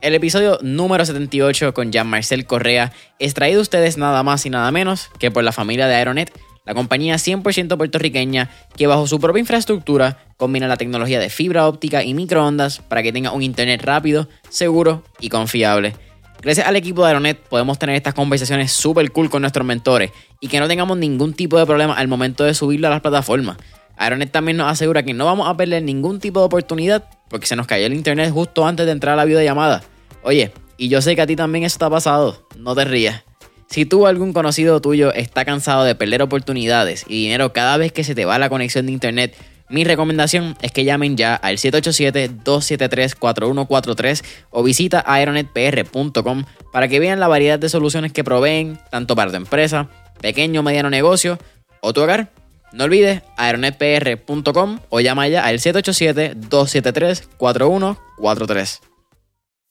El episodio número 78 con Jean-Marcel Correa es traído a ustedes nada más y nada menos que por la familia de Aeronet, la compañía 100% puertorriqueña que bajo su propia infraestructura combina la tecnología de fibra óptica y microondas para que tenga un internet rápido, seguro y confiable. Gracias al equipo de Aeronet podemos tener estas conversaciones súper cool con nuestros mentores y que no tengamos ningún tipo de problema al momento de subirlo a las plataformas. Aeronet también nos asegura que no vamos a perder ningún tipo de oportunidad porque se nos cayó el internet justo antes de entrar a la videollamada. Oye, y yo sé que a ti también eso ha pasado, no te rías. Si tú o algún conocido tuyo está cansado de perder oportunidades y dinero cada vez que se te va la conexión de internet, mi recomendación es que llamen ya al 787-273-4143 o visita aeronetpr.com para que vean la variedad de soluciones que proveen tanto para tu empresa, pequeño o mediano negocio o tu hogar. No olvides aeronetpr.com o llama ya al 787-273-4143.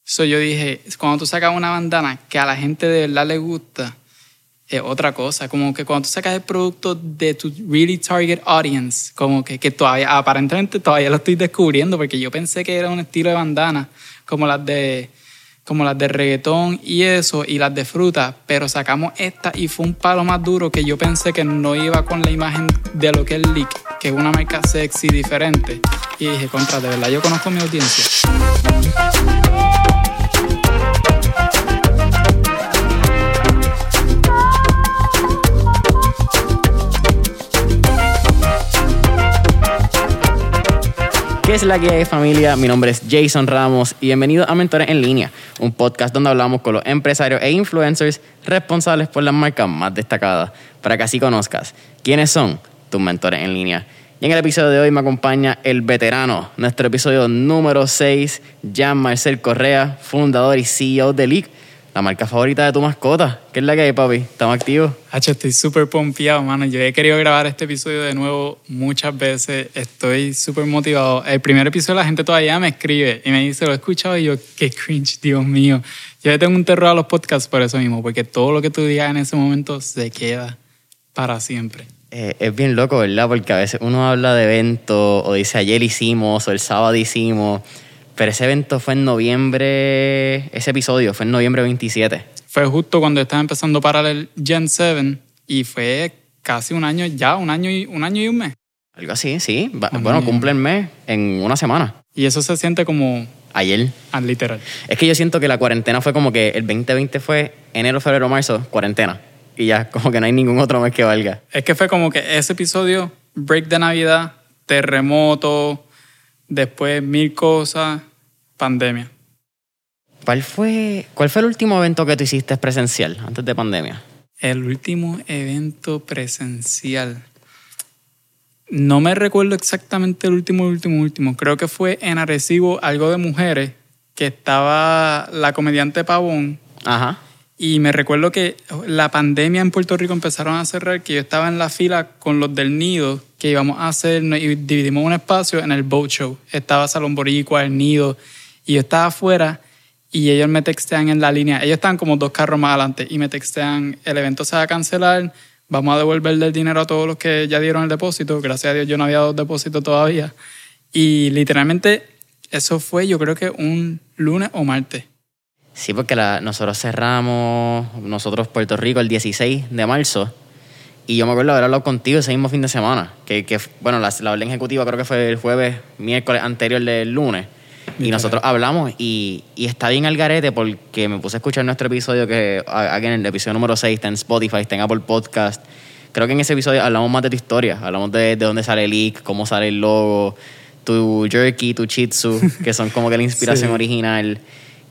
So yo dije, cuando tú sacas una bandana que a la gente de verdad le gusta, es otra cosa. Como que cuando tú sacas el producto de tu really target audience, como que, que todavía, aparentemente todavía lo estoy descubriendo, porque yo pensé que era un estilo de bandana, como las de como las de reggaetón y eso, y las de fruta, pero sacamos esta y fue un palo más duro que yo pensé que no iba con la imagen de lo que es Leak, que es una marca sexy diferente. Y dije, contra, de verdad, yo conozco mi audiencia. ¿Qué es la guía de familia? Mi nombre es Jason Ramos y bienvenido a Mentores en Línea, un podcast donde hablamos con los empresarios e influencers responsables por las marcas más destacadas, para que así conozcas quiénes son tus mentores en línea. Y en el episodio de hoy me acompaña el veterano, nuestro episodio número 6, Jean Marcel Correa, fundador y CEO de Leak la marca favorita de tu mascota. ¿Qué es la que hay, papi? ¿Estamos activos? Hacho, estoy súper pompeado, mano. Yo he querido grabar este episodio de nuevo muchas veces. Estoy súper motivado. El primer episodio la gente todavía me escribe y me dice, lo he escuchado y yo, qué cringe, Dios mío. Yo tengo un terror a los podcasts por eso mismo, porque todo lo que tú digas en ese momento se queda para siempre. Eh, es bien loco, ¿verdad? Porque a veces uno habla de eventos o dice ayer hicimos o el sábado hicimos pero ese evento fue en noviembre, ese episodio fue en noviembre 27. Fue justo cuando estaba empezando para el Gen 7 y fue casi un año ya, un año y un, año y un mes. Algo así, sí. bueno, cumple el mes en una semana. Y eso se siente como... Ayer. Ah, literal. Es que yo siento que la cuarentena fue como que el 2020 fue enero, febrero, marzo, cuarentena. Y ya como que no hay ningún otro mes que valga. Es que fue como que ese episodio, break de Navidad, terremoto, después mil cosas, pandemia. ¿Cuál fue, ¿Cuál fue el último evento que tú hiciste presencial antes de pandemia? El último evento presencial. No me recuerdo exactamente el último, último, último. Creo que fue en Arecibo, algo de mujeres, que estaba la comediante Pavón. Ajá. Y me recuerdo que la pandemia en Puerto Rico empezaron a cerrar, que yo estaba en la fila con los del nido, que íbamos a hacer, y dividimos un espacio en el boat show. Estaba Salón Boricua, el nido, y yo estaba afuera y ellos me textean en la línea. Ellos están como dos carros más adelante y me textean, el evento se va a cancelar, vamos a devolverle el dinero a todos los que ya dieron el depósito. Gracias a Dios yo no había dado depósito todavía. Y literalmente eso fue yo creo que un lunes o martes. Sí, porque nosotros cerramos, nosotros Puerto Rico, el 16 de marzo. Y yo me acuerdo haber hablado contigo ese mismo fin de semana. Que, que bueno, la, la orden ejecutiva creo que fue el jueves, miércoles anterior del lunes. Y nosotros hablamos y, y, está bien al garete porque me puse a escuchar nuestro episodio que aquí en el episodio número 6 está en Spotify, está en Apple Podcast. Creo que en ese episodio hablamos más de tu historia, hablamos de, de dónde sale el leak, cómo sale el logo, tu jerky, tu chitsu, que son como que la inspiración original.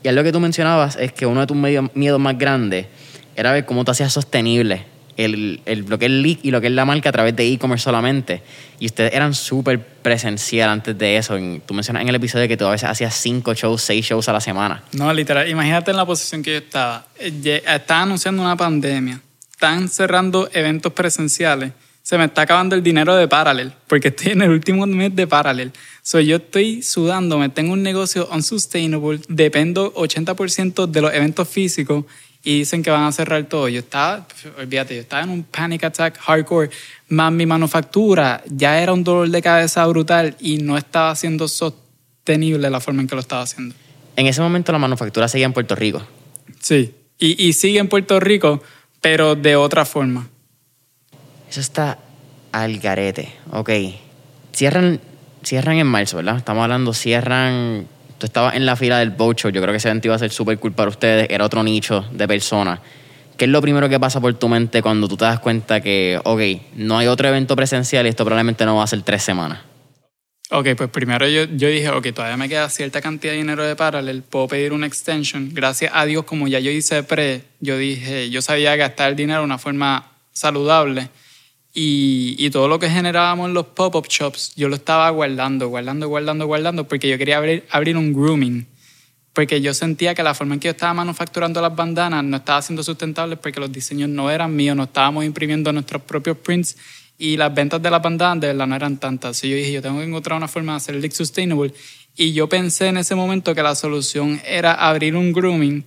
Y algo que tú mencionabas es que uno de tus miedos más grandes era ver cómo tú hacías sostenible el, el, lo que es Leak y lo que es la marca a través de e-commerce solamente. Y ustedes eran súper presencial antes de eso. Tú mencionas en el episodio que tú a veces hacías cinco shows, seis shows a la semana. No, literal. Imagínate en la posición que yo estaba. Eh, estaba anunciando una pandemia. Están cerrando eventos presenciales. Se me está acabando el dinero de Parallel, porque estoy en el último mes de Parallel. So, yo estoy sudándome, tengo un negocio unsustainable, dependo 80% de los eventos físicos y dicen que van a cerrar todo. Yo estaba, olvídate, yo estaba en un panic attack hardcore, más mi manufactura ya era un dolor de cabeza brutal y no estaba siendo sostenible la forma en que lo estaba haciendo. En ese momento la manufactura seguía en Puerto Rico. Sí. Y, y sigue en Puerto Rico, pero de otra forma. Eso está al garete. Ok. Cierran, cierran en marzo, ¿verdad? Estamos hablando, cierran. Tú estabas en la fila del Bocho. Yo creo que ese evento iba a ser súper cool para ustedes. Era otro nicho de personas. ¿Qué es lo primero que pasa por tu mente cuando tú te das cuenta que, ok, no hay otro evento presencial y esto probablemente no va a ser tres semanas? Ok, pues primero yo, yo dije, ok, todavía me queda cierta cantidad de dinero de Parallel, puedo pedir una extension. Gracias a Dios, como ya yo hice pre, yo dije, yo sabía gastar el dinero de una forma saludable y, y todo lo que generábamos en los pop-up shops, yo lo estaba guardando, guardando, guardando, guardando, porque yo quería abrir, abrir un grooming. Porque yo sentía que la forma en que yo estaba manufacturando las bandanas no estaba siendo sustentable porque los diseños no eran míos, no estábamos imprimiendo nuestros propios prints y las ventas de las bandanas de verdad no eran tantas. Y yo dije, yo tengo que encontrar una forma de hacer el sustainable. Y yo pensé en ese momento que la solución era abrir un grooming,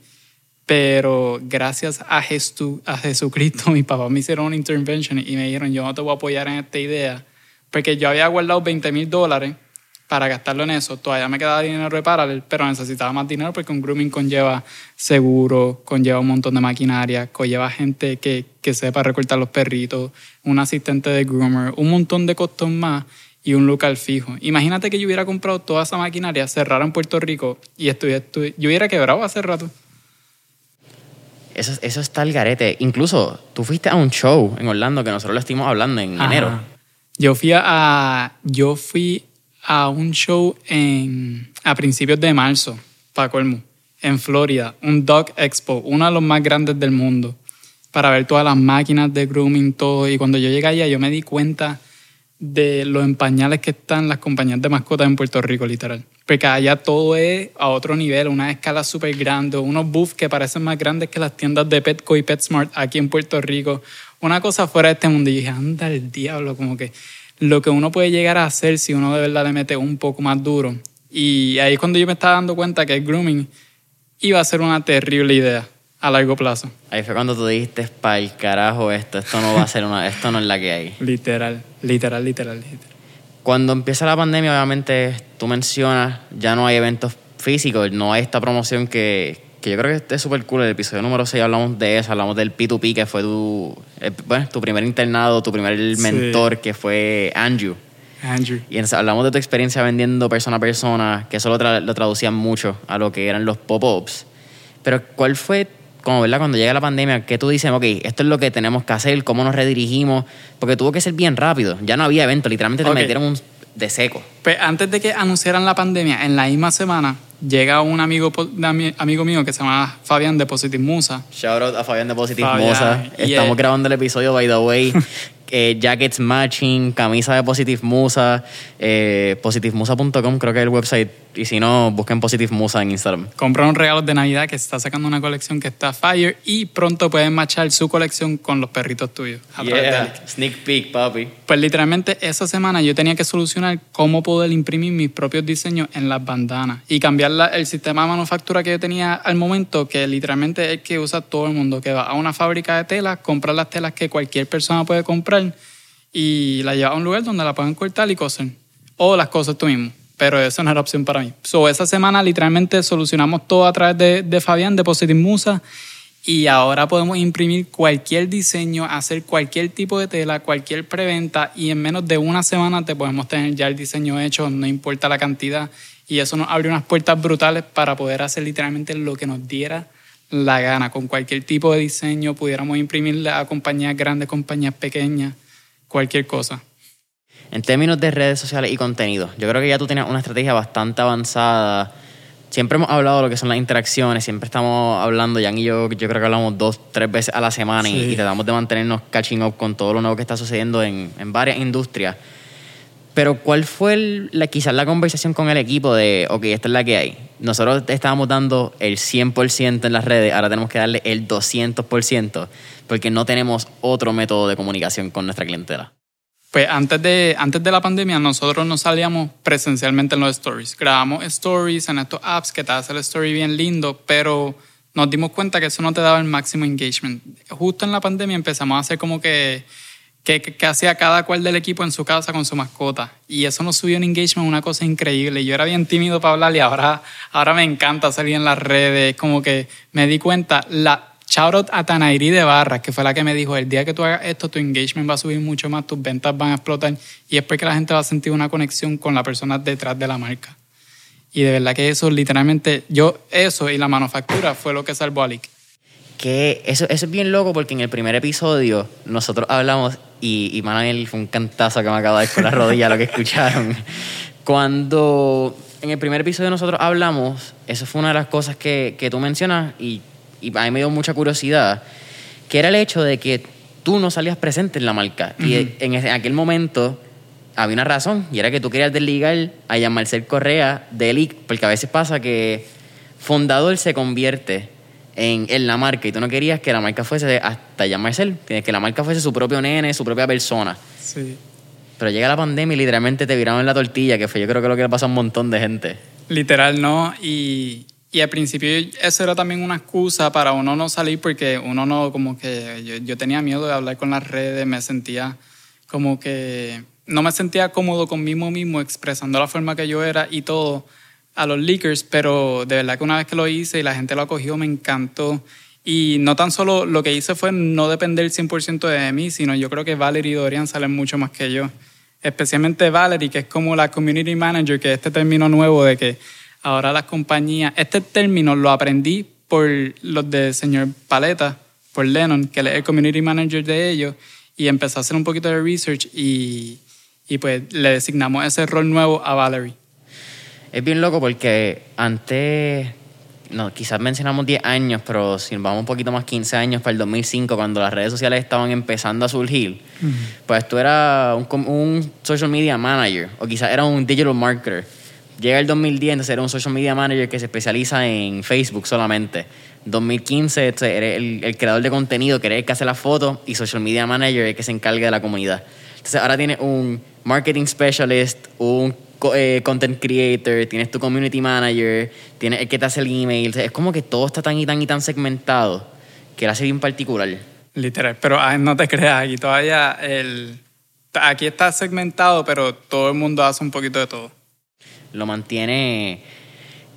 pero gracias a, Jesu, a Jesucristo, mi papá me hicieron una intervention y me dijeron, yo no te voy a apoyar en esta idea, porque yo había guardado 20 mil dólares para gastarlo en eso. Todavía me quedaba dinero de paralel, pero necesitaba más dinero porque un grooming conlleva seguro, conlleva un montón de maquinaria, conlleva gente que, que sepa recortar los perritos, un asistente de groomer, un montón de costos más y un local fijo. Imagínate que yo hubiera comprado toda esa maquinaria, cerrara en Puerto Rico y estuviera, yo hubiera quebrado hace rato. Eso, eso está el garete. Incluso tú fuiste a un show en Orlando que nosotros lo estuvimos hablando en Ajá. enero. Yo fui a, yo fui a un show en, a principios de marzo, para colmo, en Florida, un Dog Expo, uno de los más grandes del mundo, para ver todas las máquinas de grooming, todo. Y cuando yo llegué allá, yo me di cuenta de los empañales que están las compañías de mascotas en Puerto Rico, literal. Porque allá todo es a otro nivel, una escala súper grande, unos buffs que parecen más grandes que las tiendas de Petco y PetSmart aquí en Puerto Rico. Una cosa fuera de este mundo. Y dije, anda el diablo, como que lo que uno puede llegar a hacer si uno de verdad le mete un poco más duro. Y ahí es cuando yo me estaba dando cuenta que el grooming iba a ser una terrible idea a largo plazo. Ahí fue cuando tú dijiste, para el carajo esto, esto no va a ser una, esto no es la que hay. Literal, literal, literal, literal. Cuando empieza la pandemia, obviamente, tú mencionas, ya no hay eventos físicos, no hay esta promoción que, que yo creo que es súper cool. El episodio número 6 hablamos de eso, hablamos del P2P, que fue tu, eh, bueno, tu primer internado, tu primer Sí. mentor, que fue Andrew. Andrew. Y hablamos de tu experiencia vendiendo persona a persona, que eso lo, tra- lo traducían mucho a lo que eran los pop-ups. Pero ¿cuál fue, como verdad, cuando llega la pandemia, que tú dices, ok, esto es lo que tenemos que hacer, cómo nos redirigimos? Porque tuvo que ser bien rápido. Ya no había evento, literalmente te Ok. metieron un de seco. Pues antes de que anunciaran la pandemia, en la misma semana, llega un amigo, amigo mío que se llama Fabián de Positive Musa. Shout out a Fabián de Positive Fabián, Musa. Estamos grabando el episodio, by the way. eh, jackets matching, camisa de Positive Musa, eh, positivemusa.com creo que es el website. Y si no, busquen Positive Musa en Instagram. Compraron regalos de Navidad que está sacando una colección que está fire y pronto pueden machar su colección con los perritos tuyos. a través de Yeah, sneak peek, papi. Pues literalmente esa semana yo tenía que solucionar cómo poder imprimir mis propios diseños en las bandanas y cambiar la- el sistema de manufactura que yo tenía al momento, que literalmente es el que usa todo el mundo, que va a una fábrica de telas, compra las telas que cualquier persona puede comprar y la lleva a un lugar donde la pueden cortar y coser. O las cosas tú mismo. Pero eso no era opción para mí. So, esa semana literalmente solucionamos todo a través de, de Fabián, de Positive Musa. Y ahora podemos imprimir cualquier diseño, hacer cualquier tipo de tela, cualquier preventa y en menos de una semana te podemos tener ya el diseño hecho, no importa la cantidad. Y eso nos abre unas puertas brutales para poder hacer literalmente lo que nos diera la gana. Con cualquier tipo de diseño pudiéramos imprimirle a compañías grandes, compañías pequeñas, cualquier cosa. En términos de redes sociales y contenido, yo creo que ya tú tienes una estrategia bastante avanzada. Siempre hemos hablado de lo que son las interacciones, siempre estamos hablando, Jan y yo, yo creo que hablamos dos, tres veces a la semana y, Sí. y tratamos de mantenernos catching up con todo lo nuevo que está sucediendo en, en varias industrias. Pero ¿cuál fue el- la, quizás la conversación con el equipo de, ok, esta es la que hay? Nosotros estábamos dando el 100% en las redes, ahora tenemos que darle el 200% porque no tenemos otro método de comunicación con nuestra clientela. Pues antes de, antes de la pandemia nosotros no salíamos presencialmente en los stories. Grabamos stories en estos apps que te hace el story bien lindo, pero nos dimos cuenta que eso no te daba el máximo engagement. Justo en la pandemia empezamos a hacer como que que, que, hacía cada cual del equipo en su casa con su mascota. Y eso nos subió en engagement una cosa increíble. Yo era bien tímido para hablar y ahora, ahora me encanta salir en las redes. Como que me di cuenta, la shout out a Tanairi de Barras, que fue la que me dijo, el día que tú hagas esto, tu engagement va a subir mucho más, tus ventas van a explotar. Y es porque la gente va a sentir una conexión con la persona detrás de la marca. Y de verdad que eso literalmente, yo, eso y la manufactura fue lo que salvó a Lick. Que eso, eso es bien loco porque en el primer episodio nosotros hablamos y, y Manuel fue un cantazo que me acaba de dar con la rodilla lo que escucharon. Cuando en el primer episodio nosotros hablamos, eso fue una de las cosas que, que tú mencionas y, y, a mí me dio mucha curiosidad, que era el hecho de que tú no salías presente en la marca. Uh -huh. Y en, en aquel momento había una razón, y era que tú querías desligar a Jean-Marcel Correa de Elic, porque a veces pasa que fundador se convierte en, en, la marca y tú no querías que la marca fuese hasta Jean-Marcel, tienes que la marca fuese su propio nene, su propia persona. Sí. Pero llega la pandemia y literalmente te viraron la tortilla, que fue yo creo que lo que le pasó a un montón de gente. Literal, no. Y, y al principio eso era también una excusa para uno no salir porque uno no, como que yo, yo tenía miedo de hablar con las redes, me sentía como que no me sentía cómodo conmigo mismo expresando la forma que yo era y todo a los leakers, pero de verdad que una vez que lo hice y la gente lo acogió, me encantó. Y no tan solo lo que hice fue no depender 100% de mí, sino yo creo que Valerie y Dorian salen mucho más que yo. Especialmente Valerie, que es como la community manager, que es este término nuevo de que ahora las compañías, este término lo aprendí por los de señor Paleta, por Lennon, que él es el community manager de ellos, y empecé a hacer un poquito de research y, y pues le designamos ese rol nuevo a Valerie. Es bien loco porque antes, no, quizás mencionamos 10 años, pero si vamos un poquito más, 15 años para el 2005, cuando las redes sociales estaban empezando a surgir, uh -huh. pues tú eras un, un, social media manager o quizás era un digital marketer. Llega el 2010, entonces era un social media manager que se especializa en Facebook solamente. 2015 eres el, creador de contenido, que eres el que hace las fotos, y social media manager el que se encarga de la comunidad. Entonces ahora tienes un marketing specialist, un eh, content creator, tienes tu community manager, tienes el que te hace el email. Es como que todo está tan y tan y tan segmentado que lo hace bien particular. Literal, pero no te creas, aquí todavía el... Aquí está segmentado, pero todo el mundo hace un poquito de todo. Lo mantiene...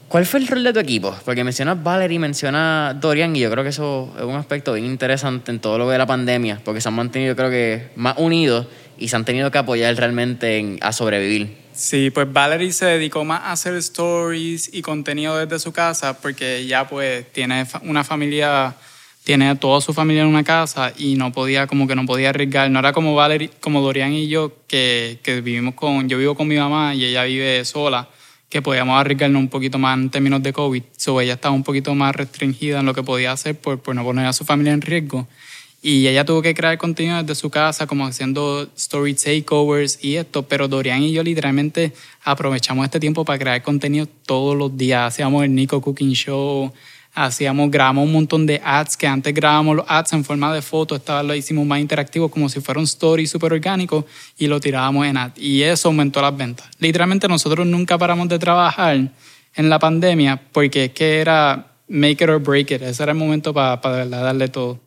¿Cuál fue el rol de tu equipo? Porque mencionas Valerie, mencionas Dorian, y yo creo que eso es un aspecto bien interesante en todo lo de la pandemia, porque se han mantenido, creo que, más unidos y se han tenido que apoyar realmente en, a sobrevivir. Sí, pues Valerie se dedicó más a hacer stories y contenido desde su casa porque ya pues tiene una familia, tiene toda su familia en una casa y no podía, como que no podía arriesgar. No era como Valerie, como Dorian y yo que, que vivimos con, yo vivo con mi mamá y ella vive sola, que podíamos arriesgarnos un poquito más en términos de COVID. So ella estaba un poquito más restringida en lo que podía hacer por, por no poner a su familia en riesgo. Y ella tuvo que crear contenido desde su casa, como haciendo story takeovers y esto. Pero Dorian y yo literalmente aprovechamos este tiempo para crear contenido todos los días. Hacíamos el Nico Cooking Show, hacíamos, grabamos un montón de ads, que antes grabábamos los ads en forma de foto, esta vez lo hicimos más interactivo, como si fuera un story súper orgánico, y lo tirábamos en ads. Y eso aumentó las ventas. Literalmente nosotros nunca paramos de trabajar en la pandemia, porque es que era make it or break it. Ese era el momento para, para darle todo.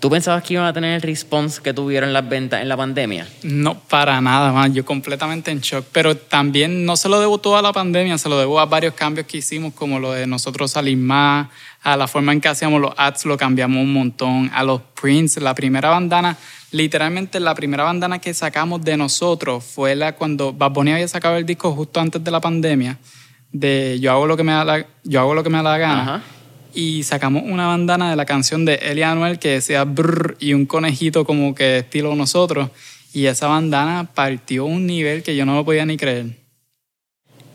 ¿Tú pensabas que iban a tener el response que tuvieron las ventas en la pandemia? No, para nada más. Yo completamente en shock. Pero también no se lo debo todo a la pandemia, se lo debo a varios cambios que hicimos, como lo de nosotros salir más, a la forma en que hacíamos los ads lo cambiamos un montón, a los prints. La primera bandana, literalmente la primera bandana que sacamos de nosotros fue la cuando Bad Bunny había sacado el disco justo antes de la pandemia, de Yo hago lo que me da la, yo hago lo que me da la gana. Ajá y sacamos una bandana de la canción de Elia Anuel que decía brrr y un conejito como que estilo nosotros. Y esa bandana partió un nivel que yo no lo podía ni creer.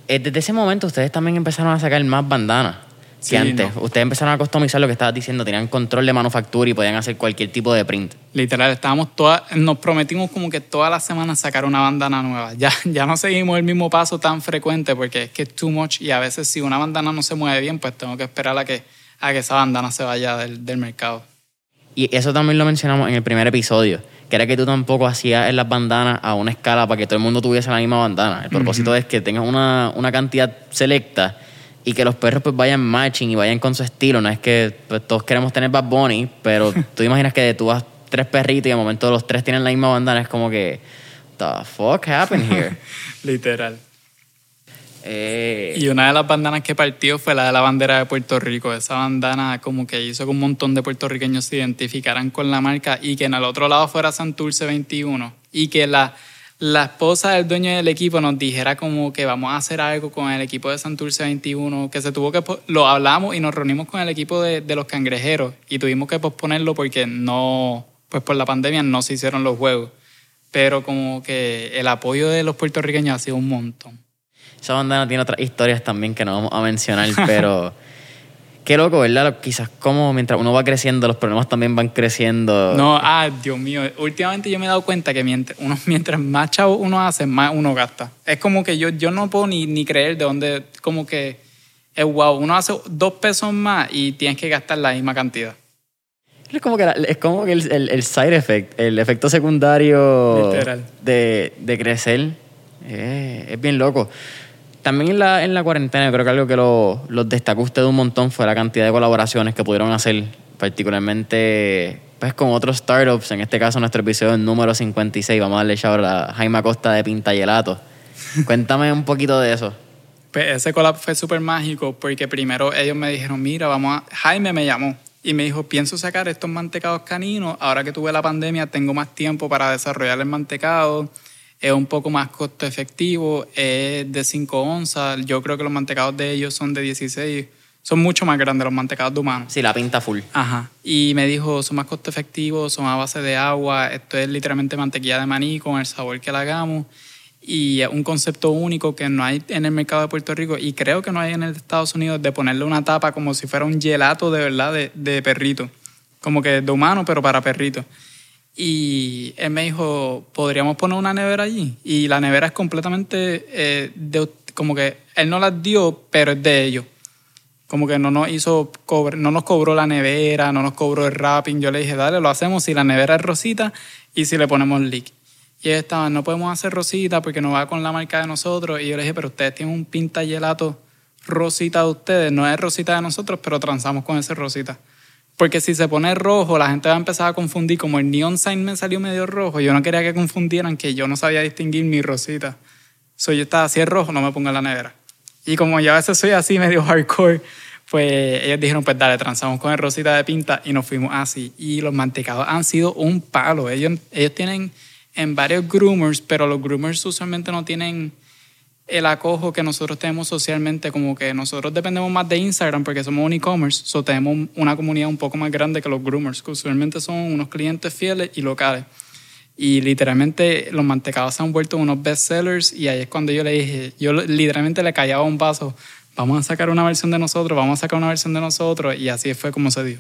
Desde ese momento ustedes también empezaron a sacar más bandanas que sí, antes. No. Ustedes empezaron a customizar lo que estabas diciendo, tenían control de manufactura y podían hacer cualquier tipo de print. Literal, estábamos todas, nos prometimos como que todas las semanas sacar una bandana nueva. Ya, ya no seguimos el mismo paso tan frecuente porque es que es too much y a veces si una bandana no se mueve bien, pues tengo que esperar a que a que esa bandana se vaya del, del, mercado. Y eso también lo mencionamos en el primer episodio, que era que tú tampoco hacías en las bandanas a una escala para que todo el mundo tuviese la misma bandana. El propósito uh -huh. es que tengas una, una, cantidad selecta y que los perros pues vayan matching y vayan con su estilo. No es que pues, todos queremos tener Bad Bunny, pero tú imaginas que tú vas tres perritos y de momento los tres tienen la misma bandana. Es como que, the fuck happened here? Literal. Eh, Y una de las bandanas que partió fue la de la bandera de Puerto Rico. Esa bandana como que hizo que un montón de puertorriqueños se identificaran con la marca y que en el otro lado fuera Santurce 21 y que la, la esposa del dueño del equipo nos dijera como que vamos a hacer algo con el equipo de Santurce 21, que se tuvo que... Lo hablamos y nos reunimos con el equipo de, de los cangrejeros y tuvimos que posponerlo porque no, pues por la pandemia no se hicieron los juegos. Pero como que el apoyo de los puertorriqueños ha sido un montón. Esa bandana tiene otras historias también que no vamos a mencionar, pero qué loco, ¿verdad? Quizás como mientras uno va creciendo, los problemas también van creciendo. No, ah, Dios mío. Últimamente yo me he dado cuenta que mientras, uno, mientras más chavo uno hace, más uno gasta. Es como que yo, yo no puedo ni, ni creer de dónde, como que es wow. Uno hace dos pesos más y tienes que gastar la misma cantidad. Es como que, la- es como que el, el- el side effect, el efecto secundario Literal. de, de crecer, eh, es bien loco. También en la, en la cuarentena, creo que algo que lo- los destacó usted un montón fue la cantidad de colaboraciones que pudieron hacer, particularmente pues, con otros startups. En este caso, nuestro episodio número 56. Vamos a darle shout a Jaime Acosta de Pinta Gelato. Cuéntame un poquito de eso. Pues ese collab fue súper mágico porque primero ellos me dijeron, mira, vamos a... Jaime me llamó y me dijo, pienso sacar estos mantecados caninos. Ahora que tuve la pandemia tengo más tiempo para desarrollar el mantecado. Es un poco más costo efectivo, es de 5 onzas. Yo creo que los mantecados de ellos son de 16. Son mucho más grandes los mantecados de humanos. Sí, la pinta full. Ajá. Y me dijo, son más costo efectivos, son a base de agua. Esto es literalmente mantequilla de maní con el sabor que le hagamos. Y es un concepto único que no hay en el mercado de Puerto Rico y creo que no hay en el de Estados Unidos de ponerle una tapa como si fuera un gelato de verdad de, de perrito. Como que de humano, pero para perrito. Y él me dijo, ¿podríamos poner una nevera allí? Y la nevera es completamente eh, de, como que él no las dio, pero es de ellos como que no nos hizo cobre, no nos cobró la nevera, no nos cobró el wrapping. Yo le dije, dale, lo hacemos si la nevera es rosita y si le ponemos leak. Y ellos estaban, no podemos hacer rosita porque no va con la marca de nosotros. Y yo le dije, pero ustedes tienen un pinta gelato rosita de ustedes, no es rosita de nosotros, pero transamos con ese rosita. Porque si se pone rojo, la gente va a empezar a confundir. Como el neon sign me salió medio rojo, yo no quería que confundieran que yo no sabía distinguir mi rosita. So, yo estaba así es rojo, no me ponga en la nevera. Y como yo a veces soy así medio hardcore, pues ellos dijeron, pues dale, transamos con el rosita de pinta y nos fuimos así. Y los mantecados han sido un palo. Ellos, ellos tienen en varios groomers, pero los groomers usualmente no tienen el acojo que nosotros tenemos socialmente, como que nosotros dependemos más de Instagram porque somos un e-commerce, so tenemos una comunidad un poco más grande que los groomers, que usualmente son unos clientes fieles y locales. Y literalmente los mantecados se han vuelto unos bestsellers y ahí es cuando yo le dije, yo literalmente le callaba un vaso, vamos a sacar una versión de nosotros, vamos a sacar una versión de nosotros y así fue como se dio.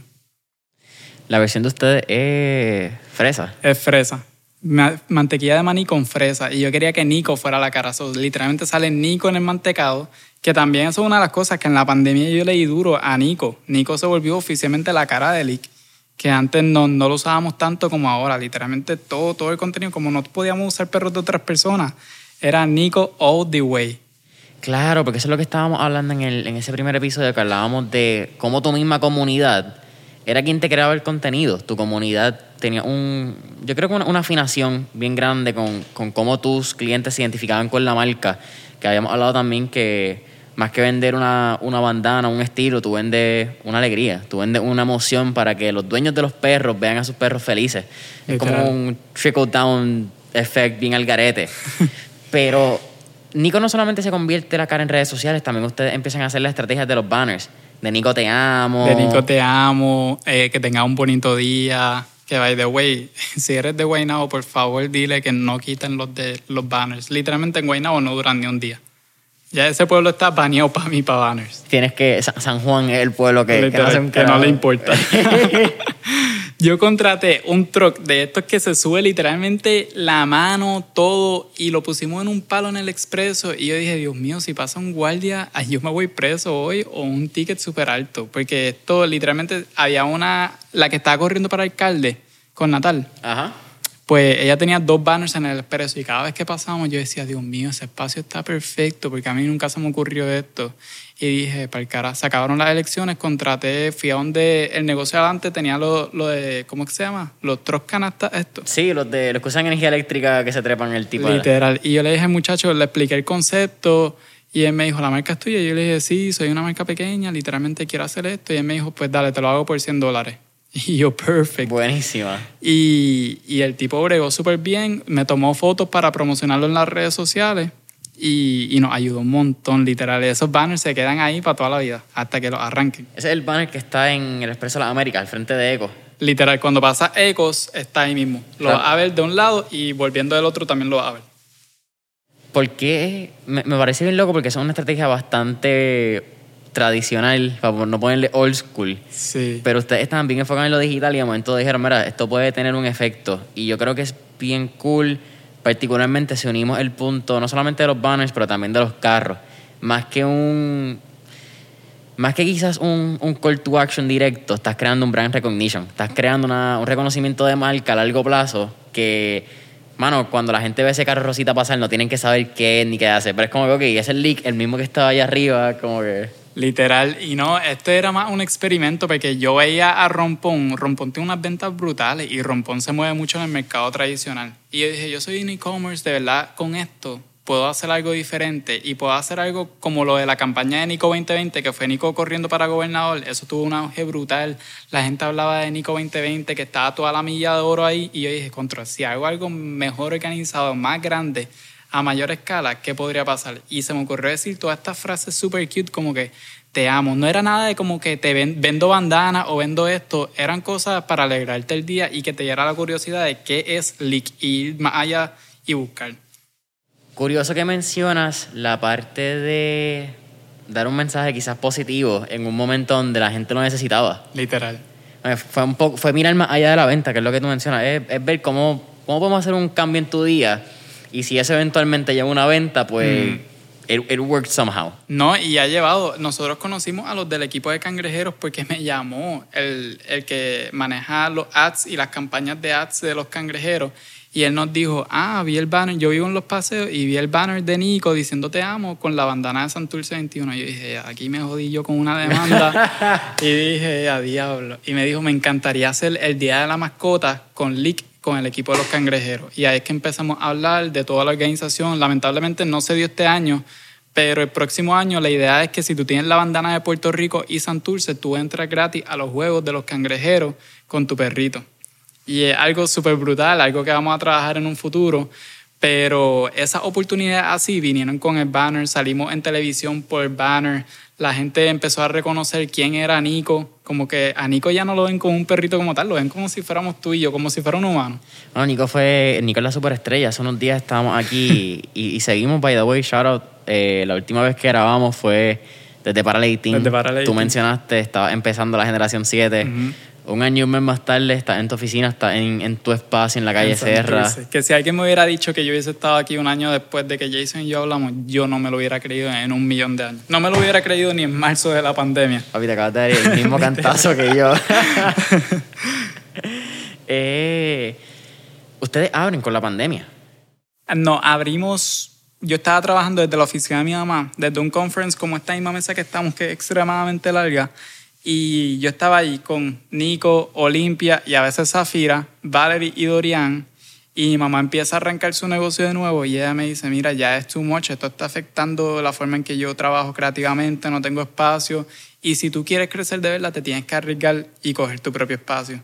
La versión de ustedes es fresa. Es fresa. Ma- Mantequilla de maní con fresa. Y yo quería que Nico fuera la cara. So, literalmente sale Nico en el mantecado. Que también eso es una de las cosas que en la pandemia yo leí duro a Nico. Nico se volvió oficialmente la cara de Lick. Que antes no, no lo usábamos tanto como ahora. Literalmente todo, todo el contenido, como no podíamos usar perros de otras personas, era Nico all the way. Claro, porque eso es lo que estábamos hablando en, el, en ese primer episodio, que hablábamos de cómo tu misma comunidad era quien te creaba el contenido. Tu comunidad tenía un, yo creo que una, una afinación bien grande con, con cómo tus clientes se identificaban con la marca. Que habíamos hablado también que más que vender una, una bandana, un estilo, tú vendes una alegría, tú vendes una emoción para que los dueños de los perros vean a sus perros felices. Es como un trickle down effect bien al garete. Pero Nico no solamente se convierte la cara en redes sociales, también ustedes empiezan a hacer las estrategias de los banners. De Nico te amo. De Nico te amo, eh, que tenga un bonito día. Que by the way, si eres de Guaynabo, por favor dile que no quiten los, de, los banners. Literalmente en Guaynabo no duran ni un día. Ya ese pueblo está baneado para mí para banners. Tienes que. Sa- San Juan es el pueblo que, que no, que le importa. Yo contraté un truck de estos que se sube literalmente la mano, todo, y lo pusimos en un palo en el expreso. Y yo dije, Dios mío, si pasa un guardia, yo me voy preso hoy o un ticket súper alto. Porque esto literalmente había una, la que estaba corriendo para alcalde con Natal, Ajá. Pues ella tenía dos banners en el expreso y cada vez que pasábamos yo decía, Dios mío, ese espacio está perfecto porque a mí nunca se me ocurrió esto. Y dije, para el cara, se acabaron las elecciones, contraté, fui a donde el negocio adelante tenía lo, lo de, ¿cómo que se llama? Los tros canastas, esto. Sí, los de los que usan energía eléctrica que se trepan el tipo Literal. Y yo le dije muchacho, le expliqué el concepto y él me dijo, ¿la marca es tuya? Y yo le dije, sí, soy una marca pequeña, literalmente quiero hacer esto. Y él me dijo, pues dale, te lo hago por 100 dólares. Y yo, perfect. Buenísima. Y, y el tipo bregó súper bien, me tomó fotos para promocionarlo en las redes sociales y, y nos ayudó un montón, literal. Esos banners se quedan ahí para toda la vida, hasta que los arranquen. Ese es el banner que está en el Expreso de las Américas, al frente de Eco. Literal, cuando pasa Ecos, está ahí mismo. Lo Claro. vas a ver de un lado y volviendo del otro también lo vas a ver. Porque me, me parece bien loco porque es una estrategia bastante tradicional, para no ponerle old school. Sí. Pero ustedes estaban bien enfocados en lo digital y de momento dijeron, mira, esto puede tener un efecto. Y yo creo que es bien cool, particularmente si unimos el punto, no solamente de los banners, pero también de los carros. Más que un... Más que quizás un, un call to action directo, estás creando un brand recognition. Estás creando una- un reconocimiento de marca a largo plazo que, mano, cuando la gente ve ese carro rosita pasar, no tienen que saber qué es ni qué hace. Pero es como que, ok, es el leak, el mismo que estaba allá arriba, como que... Literal, y no, esto era más un experimento porque yo veía a Rompón, Rompón tiene unas ventas brutales y Rompón se mueve mucho en el mercado tradicional. Y yo dije, yo soy un e-commerce, de verdad, con esto puedo hacer algo diferente y puedo hacer algo como lo de la campaña de Nico 2020, que fue Nico corriendo para gobernador, eso tuvo un auge brutal. La gente hablaba de Nico 2020, que estaba toda la milla de oro ahí, y yo dije, contra, si hago algo mejor organizado, más grande, a mayor escala, ¿qué podría pasar? Y se me ocurrió decir todas estas frases super cute como que te amo. No era nada de como que te ven- vendo bandana o vendo esto. Eran cosas para alegrarte el día y que te diera la curiosidad de qué es Leak y ir más allá y buscar. Curioso que mencionas la parte de dar un mensaje quizás positivo en un momento donde la gente lo necesitaba. Literal. Eh, Fue, un poco, fue mirar más allá de la venta, que es lo que tú mencionas, es, es ver cómo, cómo podemos hacer un cambio en tu día y si eso eventualmente lleva a una venta, pues it, it worked somehow. No, y ha llevado. Nosotros conocimos a los del equipo de cangrejeros porque me llamó el, el que maneja los ads y las campañas de ads de los cangrejeros. Y él nos dijo, ah, vi el banner, yo vivo en los paseos y vi el banner de Nico diciendo te amo con la bandana de Santurce 21. Y yo dije, aquí me jodí yo con una demanda. y dije, a diablo. Y me dijo, me encantaría hacer el Día de la Mascota con Lick con el equipo de los cangrejeros. Y ahí es que empezamos a hablar de toda la organización. Lamentablemente no se dio este año, pero el próximo año la idea es que si tú tienes la bandana de Puerto Rico y Santurce, tú entras gratis a los juegos de los cangrejeros con tu perrito. Y es algo súper brutal, algo que vamos a trabajar en un futuro. Pero esas oportunidades así vinieron con el banner, salimos en televisión por el banner, la gente empezó a reconocer quién era Nico, como que a Nico ya no lo ven como un perrito como tal, lo ven como si fuéramos tú y yo, como si fuera un humano. Bueno, Nico fue, Nico es la superestrella, hace unos días estábamos aquí y, y seguimos, by the way, shout out, eh, la última vez que grabamos fue desde Parallel Team. Desde Parallel Tú Team. mencionaste, estaba empezando la generación 7. Un año y un mes más tarde estás en tu oficina, estás en, en tu espacio en la calle En Serra. Santurce. Que si alguien me hubiera dicho que yo hubiese estado aquí un año después de que Jason y yo hablamos, yo no me lo hubiera creído en un millón de años. No me lo hubiera creído ni en marzo de la pandemia. Papi, te acabas de dar el mismo cantazo que yo. Eh, Ustedes abren con la pandemia. No, abrimos. Yo estaba trabajando desde la oficina de mi mamá, desde un conference como esta misma mesa que estamos, que es extremadamente larga. Y yo estaba ahí con Nico, Olimpia y a veces Zafira, Valerie y Dorian. Y mi mamá empieza a arrancar su negocio de nuevo y ella me dice, mira, ya es too much, esto está afectando la forma en que yo trabajo creativamente, no tengo espacio. Y si tú quieres crecer de verdad, te tienes que arriesgar y coger tu propio espacio.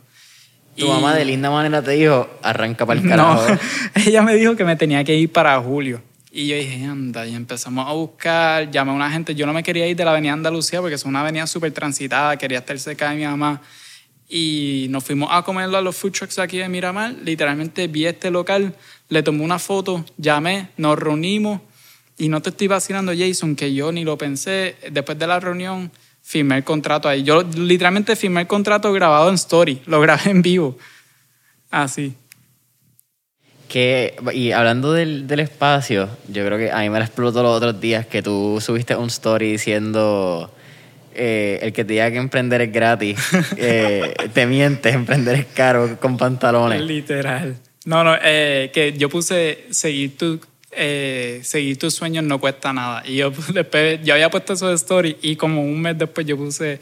Tu Y- mamá de linda manera te dijo, arranca para el no, carajo. ella me dijo que me tenía que ir para julio. Y yo dije, anda, y empezamos a buscar, llamé a una gente, yo no me quería ir de la avenida Andalucía porque es una avenida súper transitada, quería estar cerca de mi mamá. Y nos fuimos a comerlo a los food trucks aquí de Miramar, literalmente vi este local, le tomé una foto, llamé, nos reunimos y no te estoy vacilando, Jason, que yo ni lo pensé, después de la reunión firmé el contrato ahí. Yo literalmente firmé el contrato grabado en story, lo grabé en vivo. Así. Que, y hablando del, del espacio, yo creo que a mí me la explotó los otros días que tú subiste un story diciendo eh, el que te diga que emprender es gratis, eh, te mientes, emprender es caro con pantalones. Literal. No, no, eh, que yo puse seguir tu, eh, seguir tus sueños no cuesta nada. Y yo después, yo había puesto eso de story y como un mes después yo puse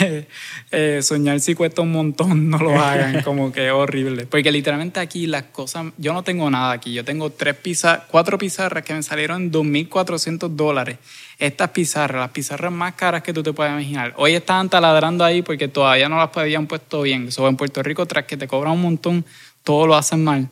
eh, eh, soñar si cuesta un montón, no lo hagan, como que es horrible. Porque literalmente aquí las cosas, yo no tengo nada aquí, yo tengo tres pizarras, cuatro pizarras que me salieron en 2.400 dólares. Estas pizarras, las pizarras más caras que tú te puedes imaginar. Hoy estaban taladrando ahí porque todavía no las habían puesto bien. Eso en Puerto Rico, tras que te cobran un montón, todo lo hacen mal.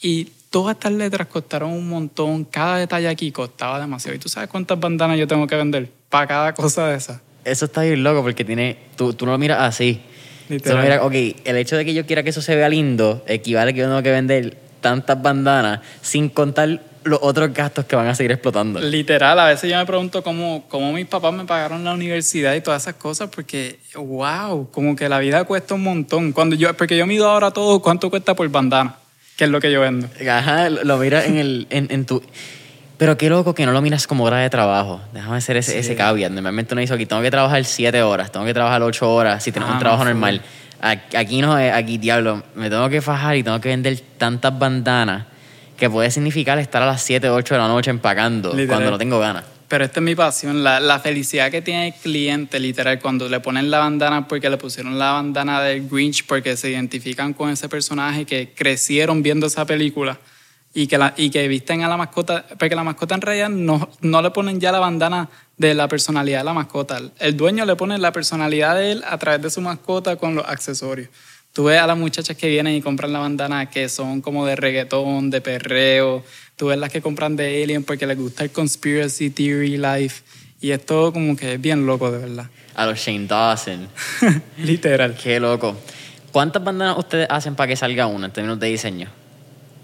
Y todas estas letras costaron un montón, cada detalle aquí costaba demasiado. ¿Y tú sabes cuántas bandanas yo tengo que vender para cada cosa de esas? Eso está bien loco porque tiene. Tú, tú no lo miras así. Tú Literal. lo miras, ok, el hecho de que yo quiera que eso se vea lindo equivale a que yo tengo que vender tantas bandanas sin contar los otros gastos que van a seguir explotando. Literal, a veces yo me pregunto cómo, cómo mis papás me pagaron la universidad y todas esas cosas, porque, wow, como que la vida cuesta un montón. Cuando yo, porque yo mido ahora todo cuánto cuesta por bandana, es lo que yo vendo. Ajá, lo miras en, el, en, en tu... Pero qué loco que no lo miras como hora de trabajo. Déjame hacer ese, Sí. ese caveat. Normalmente uno dice, aquí tengo que trabajar siete horas, tengo que trabajar ocho horas si tenemos Ah, un trabajo no, normal. Aquí no es, aquí diablo, me tengo que fajar y tengo que vender tantas bandanas que puede significar estar a las 7 o 8 de la noche empacando Literal. cuando no tengo ganas. Pero esta es mi pasión, la, la felicidad que tiene el cliente, literal, cuando le ponen la bandana porque le pusieron la bandana del Grinch porque se identifican con ese personaje que crecieron viendo esa película y que, la, y que visten a la mascota, porque la mascota en realidad no, no le ponen ya la bandana de la personalidad de la mascota. El dueño le pone la personalidad de él a través de su mascota con los accesorios. Tú ves a las muchachas que vienen y compran la bandana que son como de reggaetón, de perreo. Tú ves las que compran de Alien porque les gusta el conspiracy theory life. Y esto como que es bien loco, de verdad. A los Shane Dawson. Literal. Qué loco. ¿Cuántas bandanas ustedes hacen para que salga una en términos de diseño?